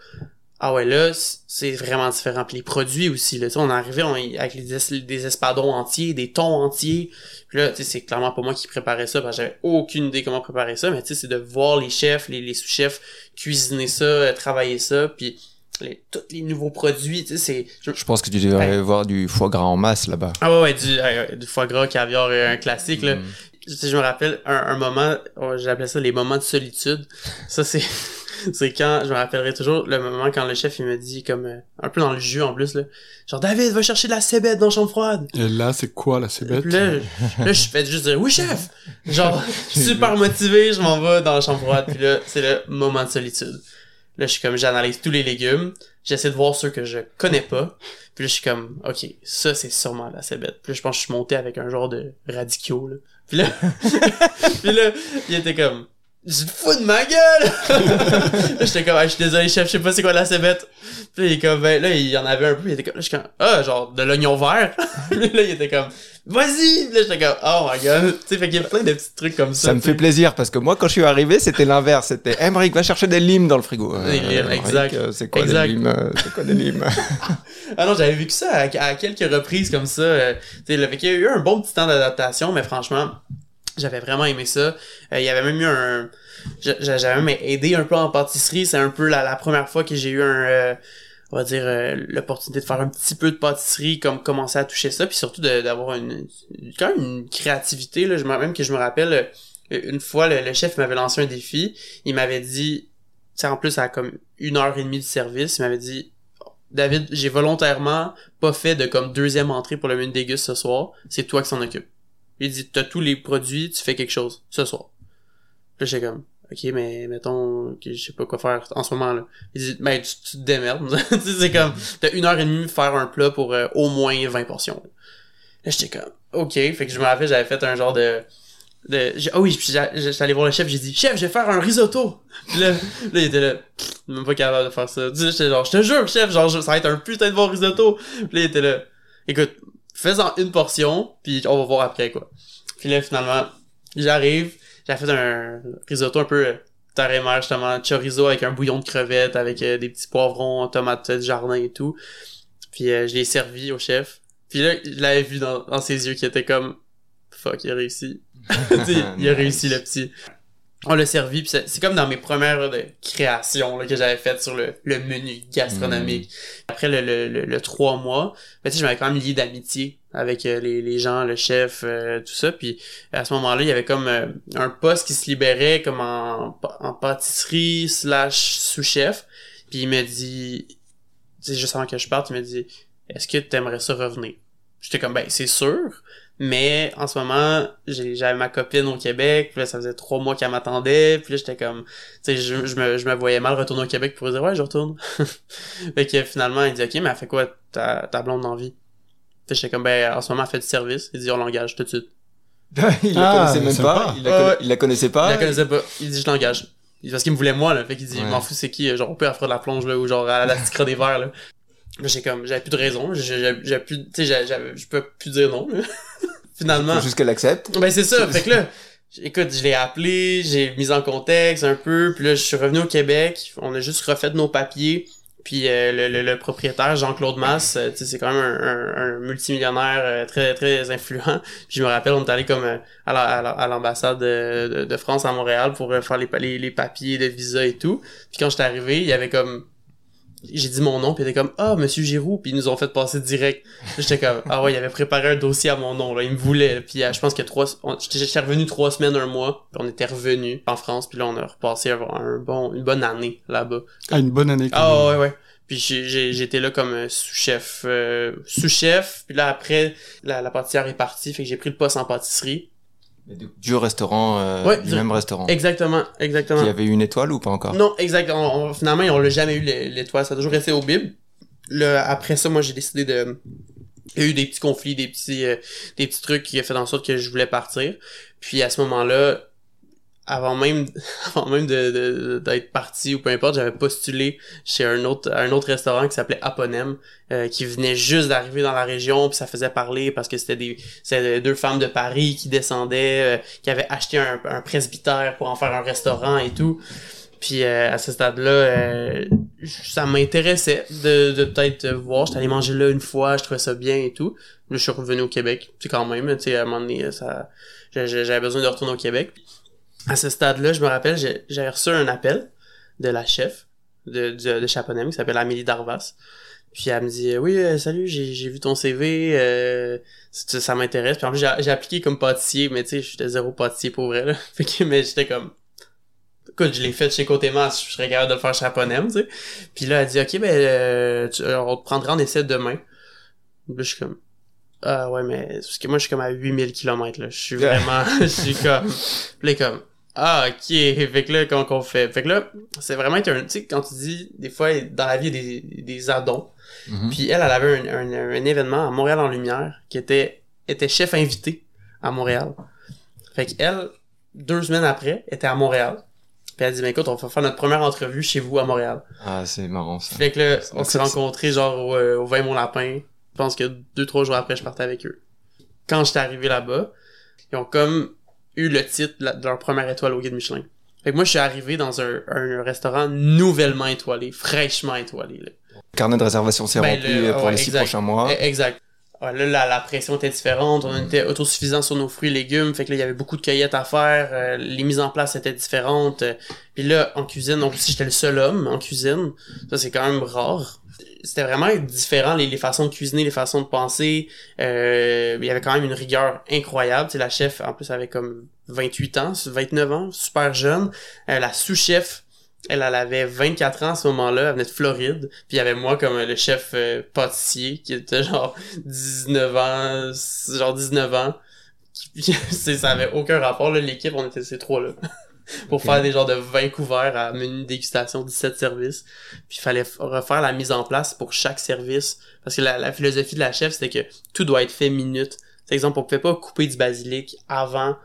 Speaker 1: Ah ouais, là, c'est vraiment différent. Puis les produits aussi, là, tu sais, on est arrivé on- avec les es- des espadons entiers, des thons entiers. Puis là, tu sais, c'est clairement pas moi qui préparais ça, parce que j'avais aucune idée comment préparer ça, mais tu sais, c'est de voir les chefs, les, les sous-chefs cuisiner ça, euh, travailler ça, puis les, tous les nouveaux produits, tu sais, c'est... je-
Speaker 3: Je pense que tu devrais voir du foie gras en masse là-bas.
Speaker 1: Ah ouais, ouais, du, euh, du foie gras, caviar, euh, un classique, là.
Speaker 3: Mm.
Speaker 1: Sais, je me rappelle un, un moment, oh, j'appelais ça les moments de solitude. Ça, c'est, c'est quand, je me rappellerai toujours le moment quand le chef, il me dit, comme, euh, un peu dans le jus, en plus, là. Genre, David, va chercher de la cébette dans la chambre froide.
Speaker 2: Et là, c'est quoi la cébette?
Speaker 1: Puis là, là, je fais juste dire, oui, chef! Genre, super motivé, je m'en vais dans la chambre froide. Puis là, c'est le moment de solitude. Là, je suis comme, j'analyse tous les légumes. J'essaie de voir ceux que je connais pas. Puis là, je suis comme, OK, ça, c'est sûrement la cébette. Puis là, je pense que je suis monté avec un genre de radicaux, là. Puis là, là, il était comme, je te fous de ma gueule! j'étais comme, Ah, je suis désolé, chef, je sais pas c'est quoi la cébette. Puis il est comme, ben, là, il y en avait un peu, il était comme, là, je suis comme, ah, genre, de l'oignon vert. Puis là, il était comme, vas-y! Là, j'étais comme, oh my god. Tu sais, fait qu'il y a plein de petits trucs comme ça.
Speaker 3: Ça me fait plaisir parce que moi, quand je suis arrivé, c'était l'inverse. C'était Emmerich, va chercher des limes dans le frigo.
Speaker 1: Des limes, exact.
Speaker 3: euh, C'est quoi
Speaker 1: Exact.
Speaker 3: des limes euh, C'est quoi des limes?
Speaker 1: Ah non, j'avais vécu ça à, à quelques reprises comme ça. euh, tu sais, le fait qu'il y a eu un bon petit temps d'adaptation, mais franchement, j'avais vraiment aimé ça. Euh, il y avait même eu un... j'a- J'avais même aidé un peu en pâtisserie. C'est un peu la, première fois que j'ai eu un... euh, on va dire euh, l'opportunité de faire un petit peu de pâtisserie, comme commencer à toucher ça, puis surtout d'avoir une quand même une créativité là. Je me même que je me rappelle euh, une fois le, chef m'avait lancé un défi. Il m'avait dit, tu sais en plus à comme une heure et demie de service, il m'avait dit David, j'ai volontairement pas fait de comme deuxième entrée pour le menu déguste ce soir. C'est toi qui s'en occupe. Il dit, t'as tous les produits, tu fais quelque chose ce soir. Là, j'étais comme, ok, mais mettons que je sais pas quoi faire en ce moment-là. Il dit, ben, tu, tu te démerdes. C'est comme, t'as une heure et demie pour faire un plat pour euh, au moins 20 portions. Là, j'étais comme, ok. Fait que je me rappelle, j'avais fait un genre de... de ah oui, puis j'étais allé voir le chef, j'ai dit, chef, je vais faire un risotto. Puis là, là, il était là, même pas capable de faire ça. J'étais genre, je te jure, chef, genre, ça va être un putain de bon risotto. Puis là, il était là, écoute, fais-en une portion, puis on va voir après, quoi. Puis là, finalement, j'arrive, j'ai fait un risotto un peu euh, et mer, justement, chorizo avec un bouillon de crevettes, avec euh, des petits poivrons, tomates de jardin et tout. Puis euh, je l'ai servi au chef. Puis là, je l'avais vu dans, dans ses yeux qui était comme, fuck, il a réussi. Il a réussi, le petit. On l'a servi, puis c'est comme dans mes premières heures de création là, que j'avais faites sur le, le menu gastronomique. Après le, le, le, le trois mois, ben, tu sais, je m'avais quand même lié d'amitié avec euh, les, les gens, le chef, euh, tout ça. Puis à ce moment-là, il y avait comme euh, un poste qui se libérait comme en, en pâtisserie slash sous-chef. Puis il me dit, tu sais, juste avant que je parte, il me dit, est-ce que tu aimerais ça revenir? J'étais comme, ben, c'est sûr. Mais en ce moment, j'ai- j'avais ma copine au Québec, puis là, ça faisait trois mois qu'elle m'attendait, puis là, j'étais comme, tu sais, je, je, me, je me voyais mal retourner au Québec pour dire, ouais, je retourne. fait que finalement, il dit, ok, mais elle fait quoi ta, ta blonde la vie? Fait j'étais comme, ben, en ce moment, elle fait du service. Il dit, on l'engage tout de suite.
Speaker 3: Il la
Speaker 2: Ah,
Speaker 3: connaissait même pas. Il la, il la connaissait
Speaker 1: Il
Speaker 3: pas.
Speaker 1: la connaissait pas. Il dit, je l'engage. Il dit, Parce qu'il me voulait moi, là. Fait qu'il dit,
Speaker 3: Ouais.
Speaker 1: m'en fous, c'est qui, genre, au pire, elle fera de la plonge, là, ou genre, à la ticra des verres, là. J'ai comme, j'avais plus de raison. J'ai plus, tu sais, j'avais- j'avais- je peux plus dire non. Finalement.
Speaker 3: Juste qu'elle accepte.
Speaker 1: Ben c'est ça, fait que là, écoute, je l'ai appelé, j'ai mis en contexte un peu, puis là je suis revenu au Québec, on a juste refait nos papiers, puis euh, le, le, le propriétaire Jean-Claude Masse, euh, tu sais, c'est quand même un, un, un multimillionnaire euh, très très influent. Puis je me rappelle, on est allé comme euh, à la- à la- à l'ambassade de, de, de France à Montréal pour euh, faire les, les, les papiers de visa et tout. Puis quand j'étais arrivé, il y avait comme j'ai dit mon nom puis il était comme ah monsieur Giroux puis ils nous ont fait passer direct. J'étais comme ah ouais il avait préparé un dossier à mon nom là il me voulait puis euh, je pense que trois j'étais j'étais revenu trois semaines un mois puis on était revenu en France puis là on a repassé un, un bon une bonne année là-bas.
Speaker 2: Ah, une bonne année. quand
Speaker 1: ah
Speaker 2: même.
Speaker 1: ouais ouais. Puis j'étais là comme euh, sous-chef euh, sous-chef. Puis là après la, la pâtissière est partie fait que j'ai pris le poste en pâtisserie
Speaker 3: Du restaurant, euh,
Speaker 1: Ouais,
Speaker 3: du même restaurant.
Speaker 1: exactement exactement
Speaker 3: Qui avait eu une étoile ou pas encore?
Speaker 1: Non, exact. On, on- finalement, on l'a jamais eu l'é- l'étoile. Ça a toujours resté au bib. Le, après ça, moi, j'ai décidé de... Il y a eu des petits conflits, des petits, euh, des petits trucs qui ont fait en sorte que je voulais partir. Puis à ce moment-là, avant même, avant même de, d'être parti ou peu importe, j'avais postulé chez un autre, un autre restaurant qui s'appelait Aponem, euh, qui venait juste d'arriver dans la région, puis ça faisait parler parce que c'était des, c'était deux femmes de Paris qui descendaient, euh, qui avaient acheté un, un presbytère pour en faire un restaurant et tout. Puis euh, à ce stade-là, euh, ça m'intéressait de, de peut-être voir. J'étais allé manger là une fois, je trouvais ça bien et tout. Là, je suis revenu au Québec. C'est quand même, tu sais, à un moment donné, ça, j'avais besoin de retourner au Québec. À ce stade-là, je me rappelle, j'ai- j'avais reçu un appel de la chef de, de, de Chaponnet, qui s'appelle Amélie Darvas. Puis elle me dit oui euh, salut j'ai vu ton CV euh, ça, ça m'intéresse. Puis en plus j'ai appliqué comme pâtissier mais tu sais j'étais zéro pâtissier pour vrai là. Fait que mais j'étais comme écoute je l'ai fait chez Côté Masse je serais capable de le faire chez Aponem tu sais. Puis là elle dit ok ben euh, tu- on te prendra en essai demain. Puis je suis comme ah ouais mais parce que moi je suis comme à 8000 km là. Je suis vraiment je suis comme puis comme ah, ok. Fait que là, comment qu'on fait? Fait que là, c'est vraiment un, tu sais, quand tu dis, des fois, dans la vie, il y a des, des addons.
Speaker 3: Mhm.
Speaker 1: Puis elle, elle avait un, un, un événement à Montréal en Lumière qui était, était chef invité à Montréal. Fait qu'elle, deux semaines après, était à Montréal. Puis elle dit, ben écoute, on va faire notre première entrevue chez vous à Montréal.
Speaker 3: Ah, c'est marrant ça.
Speaker 1: Fait que là, on s'est rencontrés genre au, euh, au 20 Mon Lapin. Je pense que deux, trois jours après, je partais avec eux. Quand j'étais arrivé là-bas, ils ont comme eu le titre de leur première étoile au guide Michelin. Fait que moi, je suis arrivé dans un, un restaurant nouvellement étoilé, fraîchement étoilé. Là.
Speaker 3: Carnet de réservation s'est
Speaker 1: Ben,
Speaker 3: rempli
Speaker 1: le-
Speaker 3: pour
Speaker 1: ouais,
Speaker 3: les six
Speaker 1: exact.
Speaker 3: prochains mois.
Speaker 1: Eh, Exact. Ouais, là, la, la pression était différente. On était autosuffisant sur nos fruits et légumes. Fait que là, il y avait beaucoup de cueillettes à faire. euh, les mises en place étaient différentes. euh, Puis là, en cuisine, donc si j'étais le seul homme en cuisine, ça c'est quand même rare. C'était vraiment différent les, les façons de cuisiner, les façons de penser. Euh, il y avait quand même une rigueur incroyable. Tu sais, la chef, en plus, avait comme 28 ans, 29 ans, super jeune. Euh, la sous-chef, elle, elle avait 24 ans à ce moment-là, elle venait de Floride. Puis il y avait moi comme euh, le chef euh, pâtissier qui était genre 19 ans, genre 19 ans. Ça avait aucun rapport, l'équipe, on était ces trois-là. pour faire des genres de 20 couverts à menu dégustation, 17 services. Puis il fallait refaire la mise en place pour chaque service. Parce que la, la philosophie de la chef, c'était que tout doit être fait minute. Par exemple, on pouvait pas couper du basilic avant.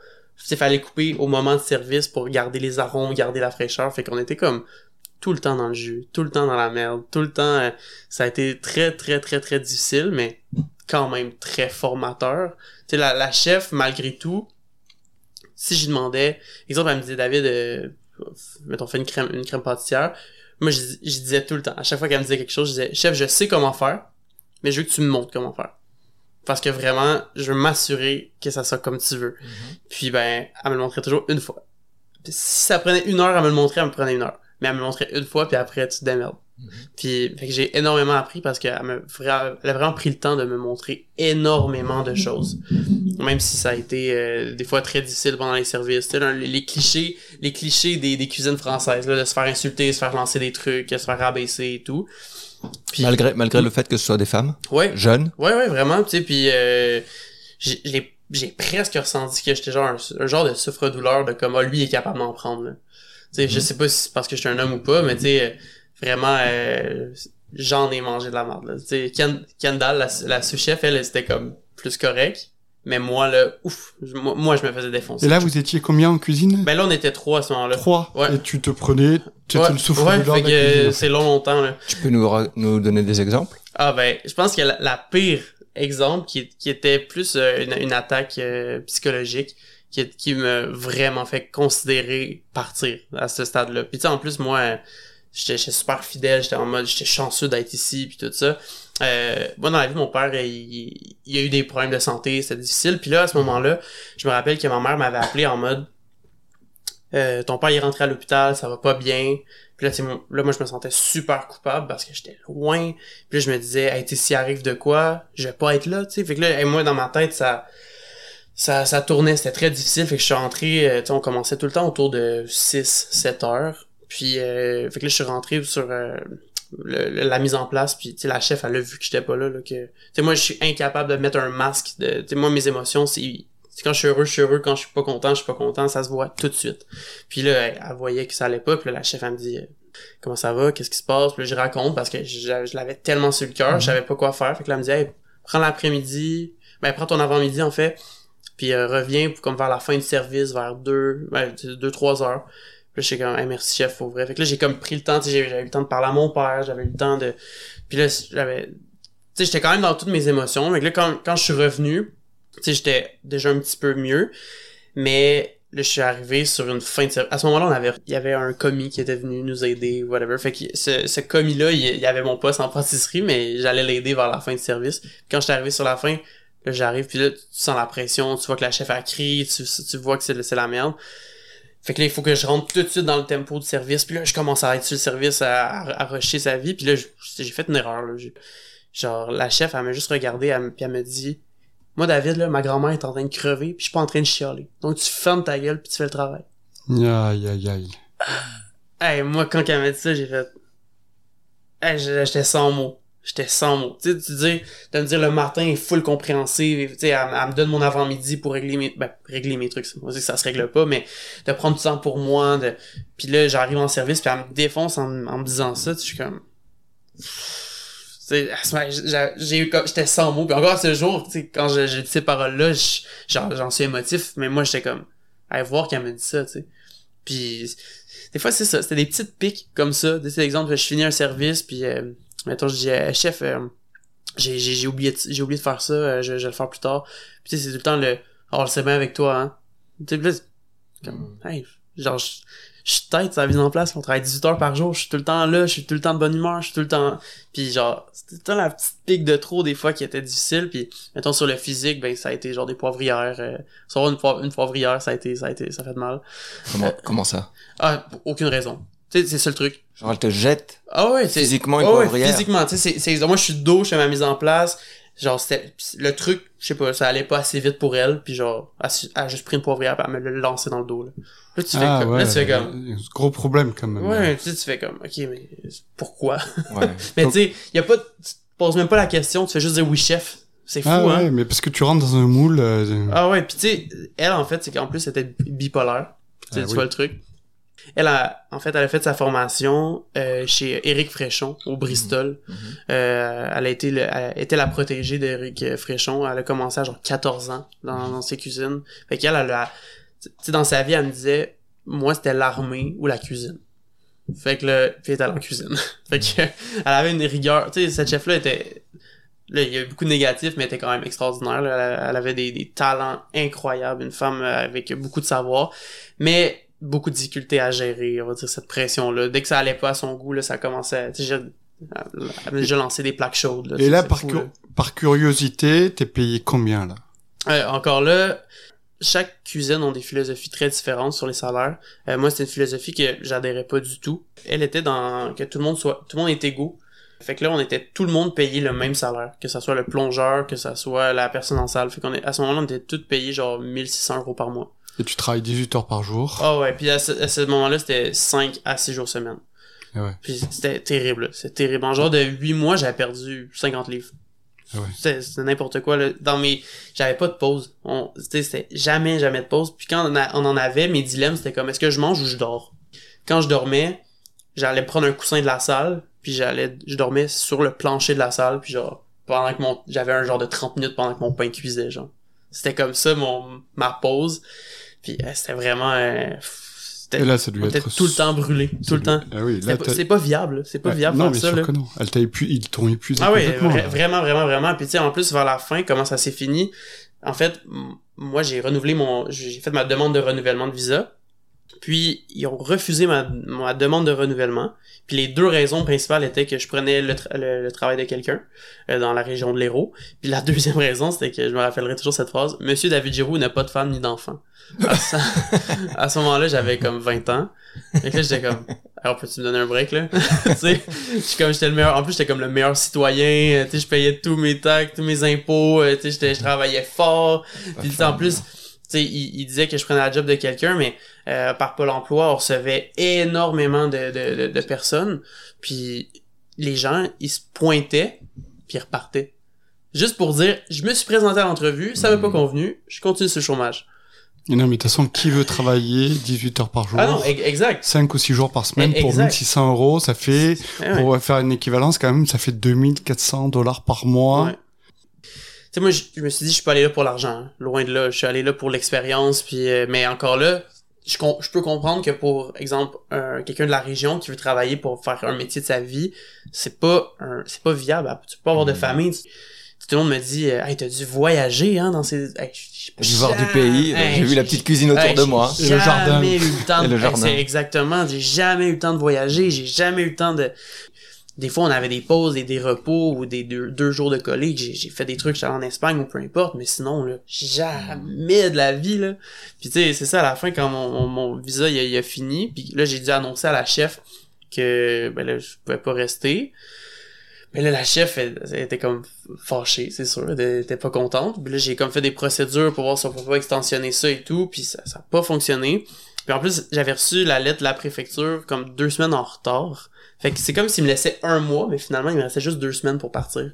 Speaker 1: Il fallait couper au moment de service pour garder les arômes, garder la fraîcheur. Fait qu'on était comme tout le temps dans le jus, tout le temps dans la merde, tout le temps. euh, ça a été très, très, très, très difficile, mais quand même très formateur. Tu sais, la, la chef, malgré tout, si j'y demandais, exemple, elle me disait, David, euh, mettons, fais une crème, une crème pâtissière. Moi, je, je disais tout le temps, à chaque fois qu'elle me disait quelque chose, je disais, chef, je sais comment faire, mais je veux que tu me montres comment faire. Parce que vraiment, je veux m'assurer que ça soit comme tu veux. Puis ben, elle me le montrait toujours une fois. Puis si ça prenait une heure à me le montrer, elle me prenait une heure. Mais elle me le montrait une fois, puis après, tu te démerdes. Puis fait que j'ai énormément appris parce qu'elle elle a vraiment pris le temps de me montrer énormément de choses. Même si ça a été euh, des fois très difficile pendant les services. Là, les, clichés, les clichés des, des cuisines françaises, là, de se faire insulter, se faire lancer des trucs, se faire rabaisser et tout. Puis,
Speaker 3: Malgré, malgré le fait que ce soit des femmes,
Speaker 1: ouais,
Speaker 3: jeunes,
Speaker 1: Ouais, ouais, vraiment, tu sais, puis euh, j'ai presque ressenti que j'étais genre un, un genre de souffre-douleur de comme, ah, lui il est capable d'en prendre, là. Tu sais, je sais pas si c'est parce que je suis un homme ou pas, mais tu sais, euh, vraiment, euh, j'en ai mangé de la merde, là. Tu sais, Ken- Kendall, la, la sous-chef, elle, c'était comme plus correct, mais moi, là, ouf, je- moi, moi, je me faisais défoncer.
Speaker 2: Et là, vous étiez combien en cuisine?
Speaker 1: Ben là, on était trois à ce moment-là.
Speaker 2: Trois.
Speaker 1: Ouais.
Speaker 2: Et tu te prenais, tu étais
Speaker 1: Ouais,
Speaker 2: le souffle
Speaker 1: ouais,
Speaker 2: de
Speaker 1: fait que euh, c'est long longtemps, là.
Speaker 3: tu peux nous, nous donner des exemples?
Speaker 1: Ah ben, je pense que la, la pire exemple qui, qui était plus euh, une, une attaque euh, psychologique qui, qui m'a vraiment fait considérer partir à ce stade-là. Puis tu sais, en plus, moi, euh, j'étais super fidèle, j'étais en mode, j'étais chanceux d'être ici, puis tout ça. Euh, moi, dans la vie, mon père, il, il, a eu des problèmes de santé, c'était difficile. Puis là, à ce moment-là, je me rappelle que ma mère m'avait appelé en mode, euh, ton père est rentré à l'hôpital, ça va pas bien. Puis là, mon- là, moi, je me sentais super coupable parce que j'étais loin. Puis là, je me disais, hey, tu s'il arrive de quoi, je vais pas être là, tu sais. Fait que là, hey, moi, dans ma tête, ça, ça, ça tournait, c'était très difficile. Fait que je suis rentré, euh, tu sais, on commençait tout le temps autour de 6, 7 heures. Puis, euh, fait que là, je suis rentré sur euh, le- le- la mise en place. Puis, tu sais, la chef, elle a vu que j'étais pas là, là que... Tu sais, moi, je suis incapable de mettre un masque. De, tu sais, moi, mes émotions, c'est... quand je suis heureux, je suis heureux. Quand je suis pas content, je suis pas content. Ça se voit tout de suite. Puis là, elle, elle voyait que ça allait pas. Puis là, la chef, elle me dit... comment ça va, qu'est-ce qui se passe, puis là, je raconte parce que je, je l'avais tellement sur le cœur, je savais pas quoi faire, fait que là, elle me dit, hey, prends l'après-midi, ben, prends ton avant-midi, en fait, puis euh, reviens pour, comme vers la fin du service, vers deux, ben, deux, trois heures. Puis j'étais comme, hey, merci chef, pour vrai. Fait que là, j'ai comme pris le temps, j'avais eu le temps de parler à mon père, j'avais eu le temps de, puis là, j'avais, tu sais, j'étais quand même dans toutes mes émotions, mais là, quand, quand je suis revenu, tu sais, j'étais déjà un petit peu mieux, mais là, je suis arrivé sur une fin de service. À ce moment-là, on avait, il y avait un commis qui était venu nous aider, whatever. Fait que ce, ce commis-là, il, y avait mon poste en pâtisserie, mais j'allais l'aider vers la fin du service. Puis quand j'étais arrivé sur la fin, là, j'arrive, puis là, tu sens la pression, tu vois que la chef a crié, tu, tu vois que c'est la merde. Fait que là, il faut que je rentre tout de suite dans le tempo du service. Puis là, je commence à être sur le service, à, à, à rusher sa vie. Puis là, j'ai fait une erreur. Là. Genre, la chef, elle m'a juste regardé, elle, puis elle me dit Moi, David, là, ma grand-mère est en train de crever, puis je suis pas en train de chialer. Donc, tu fermes ta gueule, puis tu fais le travail.
Speaker 2: Aïe, aïe, aïe.
Speaker 1: Hey, moi, quand elle m'a dit ça, j'ai fait. Hey, j'ai- j'étais sans mots. J'étais sans mots. Tu sais, tu dis, de me dire le matin est full compréhensive, tu sais, elle, me donne mon avant-midi pour régler mes, ben, régler mes trucs. Moi, ça se règle pas, mais de prendre du temps pour moi, de, puis là, j'arrive en service, puis elle me défonce en, en me disant ça, tu sais, je suis comme, j'ai- eu comme, j'étais sans mots, puis encore ce jour, tu sais, quand j'ai dit ces paroles-là, je- genre, j'en suis émotif, mais moi, j'étais comme, à voir qu'elle me dit ça, tu sais. Puis, des fois, c'est ça. C'était des petites piques comme ça. Des exemples, je finis un service, puis, euh, mettons, je dis, euh, chef, euh, j'ai, j'ai, oublié, de- j'ai oublié de faire ça, euh, je, je vais le faire plus tard. Puis, tu sais, c'est tout le temps le, oh, on le sait bien avec toi, hein. Tu sais, comme, hey, genre, je, je suis tête, ça mise en place, on travaille 18 heures par jour, je suis tout le temps là, je suis tout le temps de bonne humeur, je suis tout le temps, puis genre, c'était tout le temps la petite pique de trop des fois qui était difficile, puis mettons sur le physique, ben ça a été genre des poivrières, euh, savoir une, poivre- une poivrière, ça a été, ça a été, ça fait de mal.
Speaker 3: Comment, comment ça?
Speaker 1: Ah, aucune raison. Tu sais, c'est ça le truc.
Speaker 3: Genre, elle te jette
Speaker 1: Ah ouais, c'est
Speaker 3: physiquement une
Speaker 1: Ah ouais,
Speaker 3: poivrière.
Speaker 1: physiquement, tu sais, c'est, c'est, moi je suis de dos, je fais ma mise en place. Genre, c'était, le truc, je sais pas, ça allait pas assez vite pour elle, puis genre, elle, a juste pris une poivrière, puis elle me l'a lancé dans le dos, là. Là, tu fais
Speaker 2: Ah
Speaker 1: comme,
Speaker 2: ouais,
Speaker 1: là, tu fais comme,
Speaker 2: gros problème quand même.
Speaker 1: ouais, tu sais, tu fais comme, ok, mais pourquoi?
Speaker 3: Ouais.
Speaker 1: mais tu sais, y a pas, de- tu te poses même pas la question, tu fais juste dire oui, chef. C'est fou,
Speaker 2: Ah
Speaker 1: hein?
Speaker 2: ouais, mais parce que tu rentres dans un moule. euh,
Speaker 1: Ah ouais, puis tu sais, elle en fait, c'est qu'en plus c'était bipolaire. Tu sais,
Speaker 2: Ah
Speaker 1: tu
Speaker 2: oui.
Speaker 1: vois le truc. Elle a, en fait, elle a fait sa formation euh, chez Éric Fréchon au Bristol.
Speaker 3: Mhm.
Speaker 1: Euh, elle a été, le- elle était la protégée d'Éric Fréchon. Elle a commencé à genre 14 ans dans, dans ses cuisines. Fait qu'elle, elle a, tu sais, dans sa vie, elle me disait, moi c'était l'armée ou la cuisine. Fait que là, puis elle était allée en cuisine. fait que, elle avait une rigueur. Tu sais, cette chef-là était, Là, il y a eu beaucoup de négatifs, mais elle était quand même extraordinaire. là. Elle, elle avait des, des talents incroyables, une femme euh, avec beaucoup de savoir, mais beaucoup de difficultés à gérer, on va dire, cette pression-là. Dès que ça allait pas à son goût, là, ça commençait à... avait déjà lancé des plaques chaudes. Là,
Speaker 2: Et là, par,
Speaker 1: fou, là.
Speaker 2: par curiosité, t'es payé combien là?
Speaker 1: Euh, encore là, chaque cuisine ont des philosophies très différentes sur les salaires. Euh, moi, c'était une philosophie que j'adhérais pas du tout. Elle était dans que tout le monde soit, tout le monde est égaux. Fait que là, on était tout le monde payé le même salaire, que ça soit le plongeur, que ça soit la personne en salle. Fait qu'on est, à ce moment-là, on était tous payés genre 1600 euros par mois.
Speaker 2: Et tu travailles 18 heures par jour.
Speaker 1: Ah ouais, puis à ce, ce moment-là, c'était 5 à 6 jours semaine.
Speaker 2: Ah ouais.
Speaker 1: Puis c'était terrible, c'était terrible. En genre de 8 mois, j'avais perdu 50 livres.
Speaker 2: Ah ouais.
Speaker 1: C'était n'importe quoi, là. Dans mes, j'avais pas de pause. On, c'était jamais, jamais de pause. Puis quand on, a- on en avait, mes dilemmes, c'était comme, est-ce que je mange ou je dors? Quand je dormais, j'allais prendre un coussin de la salle, puis j'allais, je dormais sur le plancher de la salle, puis genre, pendant que mon, j'avais un genre de 30 minutes pendant que mon pain cuisait, genre. C'était comme ça, mon, ma pause. Puis euh, c'était vraiment, euh, c'était,
Speaker 2: là, ça
Speaker 1: était
Speaker 2: être.
Speaker 1: tout le temps brûlé, tout le temps.
Speaker 2: Ah oui,
Speaker 1: C'est
Speaker 2: là,
Speaker 1: pas,
Speaker 2: t'as-
Speaker 1: c'est pas viable, c'est pas viable
Speaker 2: Non, mais
Speaker 1: ça,
Speaker 2: sûr
Speaker 1: là.
Speaker 2: que non. Elle t'a épu... Ils t'ont épuisé
Speaker 1: Ah oui, vra- vraiment, vraiment, vraiment. Puis tu sais, en plus, vers la fin, comment ça s'est fini, en fait, moi, j'ai renouvelé mon... J'ai fait ma demande de renouvellement de visa. Puis, ils ont refusé ma, ma demande de renouvellement. Puis les deux raisons principales étaient que je prenais le, le- le travail de quelqu'un euh, dans la région de l'Hérault. Puis la deuxième raison, c'était que je me rappellerai toujours cette phrase. Monsieur David Giroux n'a pas de femme ni d'enfant. À, ce- moment-là, j'avais comme 20 ans. Et là, j'étais comme, alors peux-tu me donner un break, là? tu sais, comme, j'étais le meilleur, en plus, j'étais comme le meilleur citoyen, euh, tu sais, je payais tous mes taxes, tous mes impôts, euh, tu sais, je travaillais fort. Puis en plus, sais, il, il disait que je prenais la job de quelqu'un, mais euh, par Pôle emploi, on recevait énormément de, de, de, de personnes. Puis les gens, ils se pointaient, puis ils repartaient. Juste pour dire, je me suis présenté à l'entrevue, ça m'a pas
Speaker 3: Mhm.
Speaker 1: convenu, je continue le chômage.
Speaker 2: Non, mais de toute façon, qui veut travailler 18 heures par jour?
Speaker 1: Ah non, exact.
Speaker 2: 5 ou 6 jours par semaine pour
Speaker 1: exact.
Speaker 2: 1600 euros, ça fait,
Speaker 1: Eh ouais.
Speaker 2: pour faire une équivalence quand même, ça fait 2400 dollars par mois.
Speaker 1: Ouais. Tu sais, moi, je, je me suis dit, je suis pas allé là pour l'argent. hein. Loin de là. Je suis allé là pour l'expérience. Puis, euh, mais encore là, je, com- je peux comprendre que pour exemple, un- quelqu'un de la région qui veut travailler pour faire un métier de sa vie, c'est pas un, c'est pas viable. Tu peux pas avoir de
Speaker 3: Mm.
Speaker 1: famille. Tu- tout le monde me dit, euh, hey, t'as dû voyager, hein, dans ces, hey, j'ai
Speaker 3: J'ai voir du
Speaker 1: jamais-
Speaker 3: pays,
Speaker 1: hey,
Speaker 3: j'ai vu la petite cuisine autour
Speaker 1: Hey,
Speaker 3: de
Speaker 1: j'ai
Speaker 3: moi.
Speaker 2: Et le jardin.
Speaker 1: jamais eu le temps
Speaker 3: Et
Speaker 1: de...
Speaker 3: le jardin.
Speaker 1: exactement, j'ai jamais eu le temps de voyager, j'ai jamais eu le temps de... des fois, on avait des pauses et des repos ou des deux, jours de collègue. J'ai, fait des trucs, j'étais en Espagne ou peu importe, mais sinon, là, jamais de la vie, là. Puis tu sais, c'est ça, à la fin, quand mon, visa, il a, fini, puis là, j'ai dû annoncer à la chef que, ben là, je pouvais pas rester. Mais là, la chef, elle était comme fâchée, c'est sûr. Elle était pas contente. Puis là, j'ai comme fait des procédures pour voir si on pouvait pas extensionner ça et tout. Puis ça, ça a pas fonctionné. Puis en plus, j'avais reçu la lettre de la préfecture comme deux semaines en retard. Fait que c'est comme s'il me laissait un mois, mais finalement, il me restait juste deux semaines pour partir.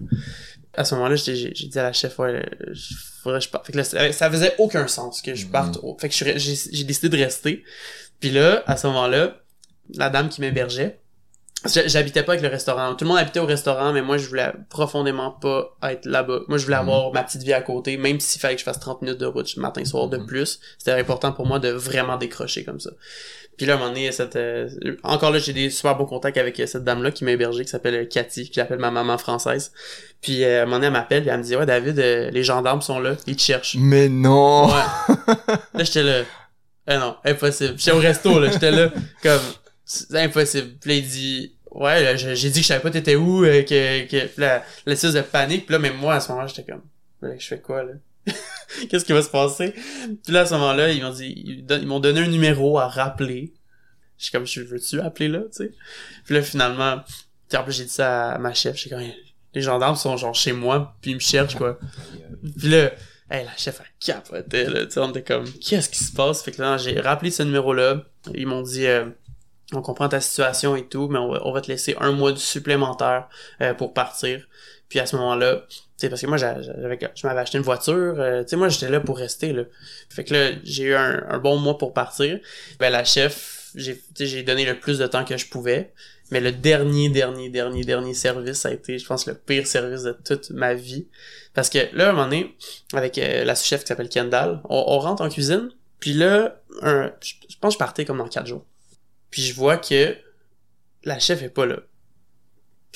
Speaker 1: À ce moment-là, j'ai j'ai dit à la chef, ouais, je- faudrait que je parte. Fait que là, ça faisait aucun sens que je parte. Fait que je suis re- j'ai décidé de rester. Puis là, à ce moment-là, la dame qui m'hébergeait, J'habitais pas avec le restaurant. Tout le monde habitait au restaurant, mais moi, je voulais profondément pas être là-bas. Moi, je voulais
Speaker 3: Mhm.
Speaker 1: avoir ma petite vie à côté, même s'il fallait que je fasse 30 minutes de route matin soir de
Speaker 3: Mhm.
Speaker 1: plus. C'était important pour moi de vraiment décrocher comme ça. Puis là, à un moment donné, cette, euh, encore là, j'ai des super bons contacts avec euh, cette dame-là qui m'a hébergé, qui s'appelle euh, Cathy, que j'appelle ma maman française. Puis euh, à un moment donné, elle m'appelle, puis elle me dit, ouais, David, euh, les gendarmes sont là, ils te cherchent.
Speaker 3: Mais non
Speaker 1: Ouais. là, j'étais là. Eh non, impossible. J'étais au resto, là. J'étais là, comme, c'est impossible. Puis là, il dit, ouais, là, j'ai dit que je savais pas t'étais où, euh, que, que, là, l'espèce de panique. Puis là, même moi, à ce moment-là, j'étais comme, je fais quoi, là? Qu'est-ce qui va se passer? Puis là, à ce moment-là, ils m'ont dit, ils, m'ont donné un numéro à rappeler. Je suis comme, je veux-tu appeler là, tu sais? Puis là, finalement, j'ai dit ça à ma chef. J'ai comme, les gendarmes sont genre chez moi, puis ils me cherchent, quoi. Puis là, hey, la chef, elle capotait, là. Tu sais, on était comme, qu'est-ce qui se passe? Fait que là, j'ai rappelé ce numéro-là. Ils m'ont dit, euh, on comprend ta situation et tout, mais on va, on va te laisser un mois de supplémentaire euh, pour partir. Puis à ce moment-là, parce que moi, j'a- j'avais, je m'avais acheté une voiture, euh, tu sais, moi, j'étais là pour rester, là. Fait que là, j'ai eu un, bon mois pour partir. Ben, la chef, j'ai, donné le plus de temps que je pouvais. Mais le dernier, dernier, dernier, dernier service, ça a été, je pense, le pire service de toute ma vie. Parce que là, à un moment donné, avec euh, la sous-chef qui s'appelle Kendall, on, rentre en cuisine, puis là, je pense que je partais comme dans quatre jours. Puis je vois que la chef est pas là.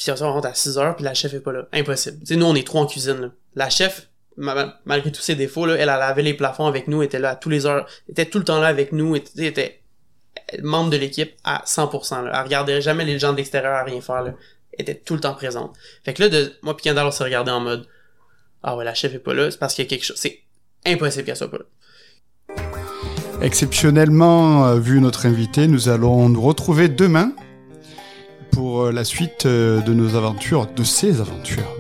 Speaker 1: Puis on rentre à 6 heures, puis la chef est pas là. Impossible. Sais, nous, on est trois en cuisine, là. La chef, ma- malgré tous ses défauts, là, elle a lavé les plafonds avec nous, était là à tous les heures, était tout le temps là avec nous, était, était membre de l'équipe à 100%, là. Elle regardait jamais les gens de l'extérieur à rien faire, là. Elle était tout le temps présente. Fait que là, de, moi pis Kendall, on s'est regardé en mode, ah ouais, la chef est pas là, c'est parce qu'il y a quelque chose, c'est impossible qu'elle soit pas là.
Speaker 2: Exceptionnellement, euh, vu notre invité, nous allons nous retrouver demain pour euh, la suite euh, de nos aventures, de ses aventures.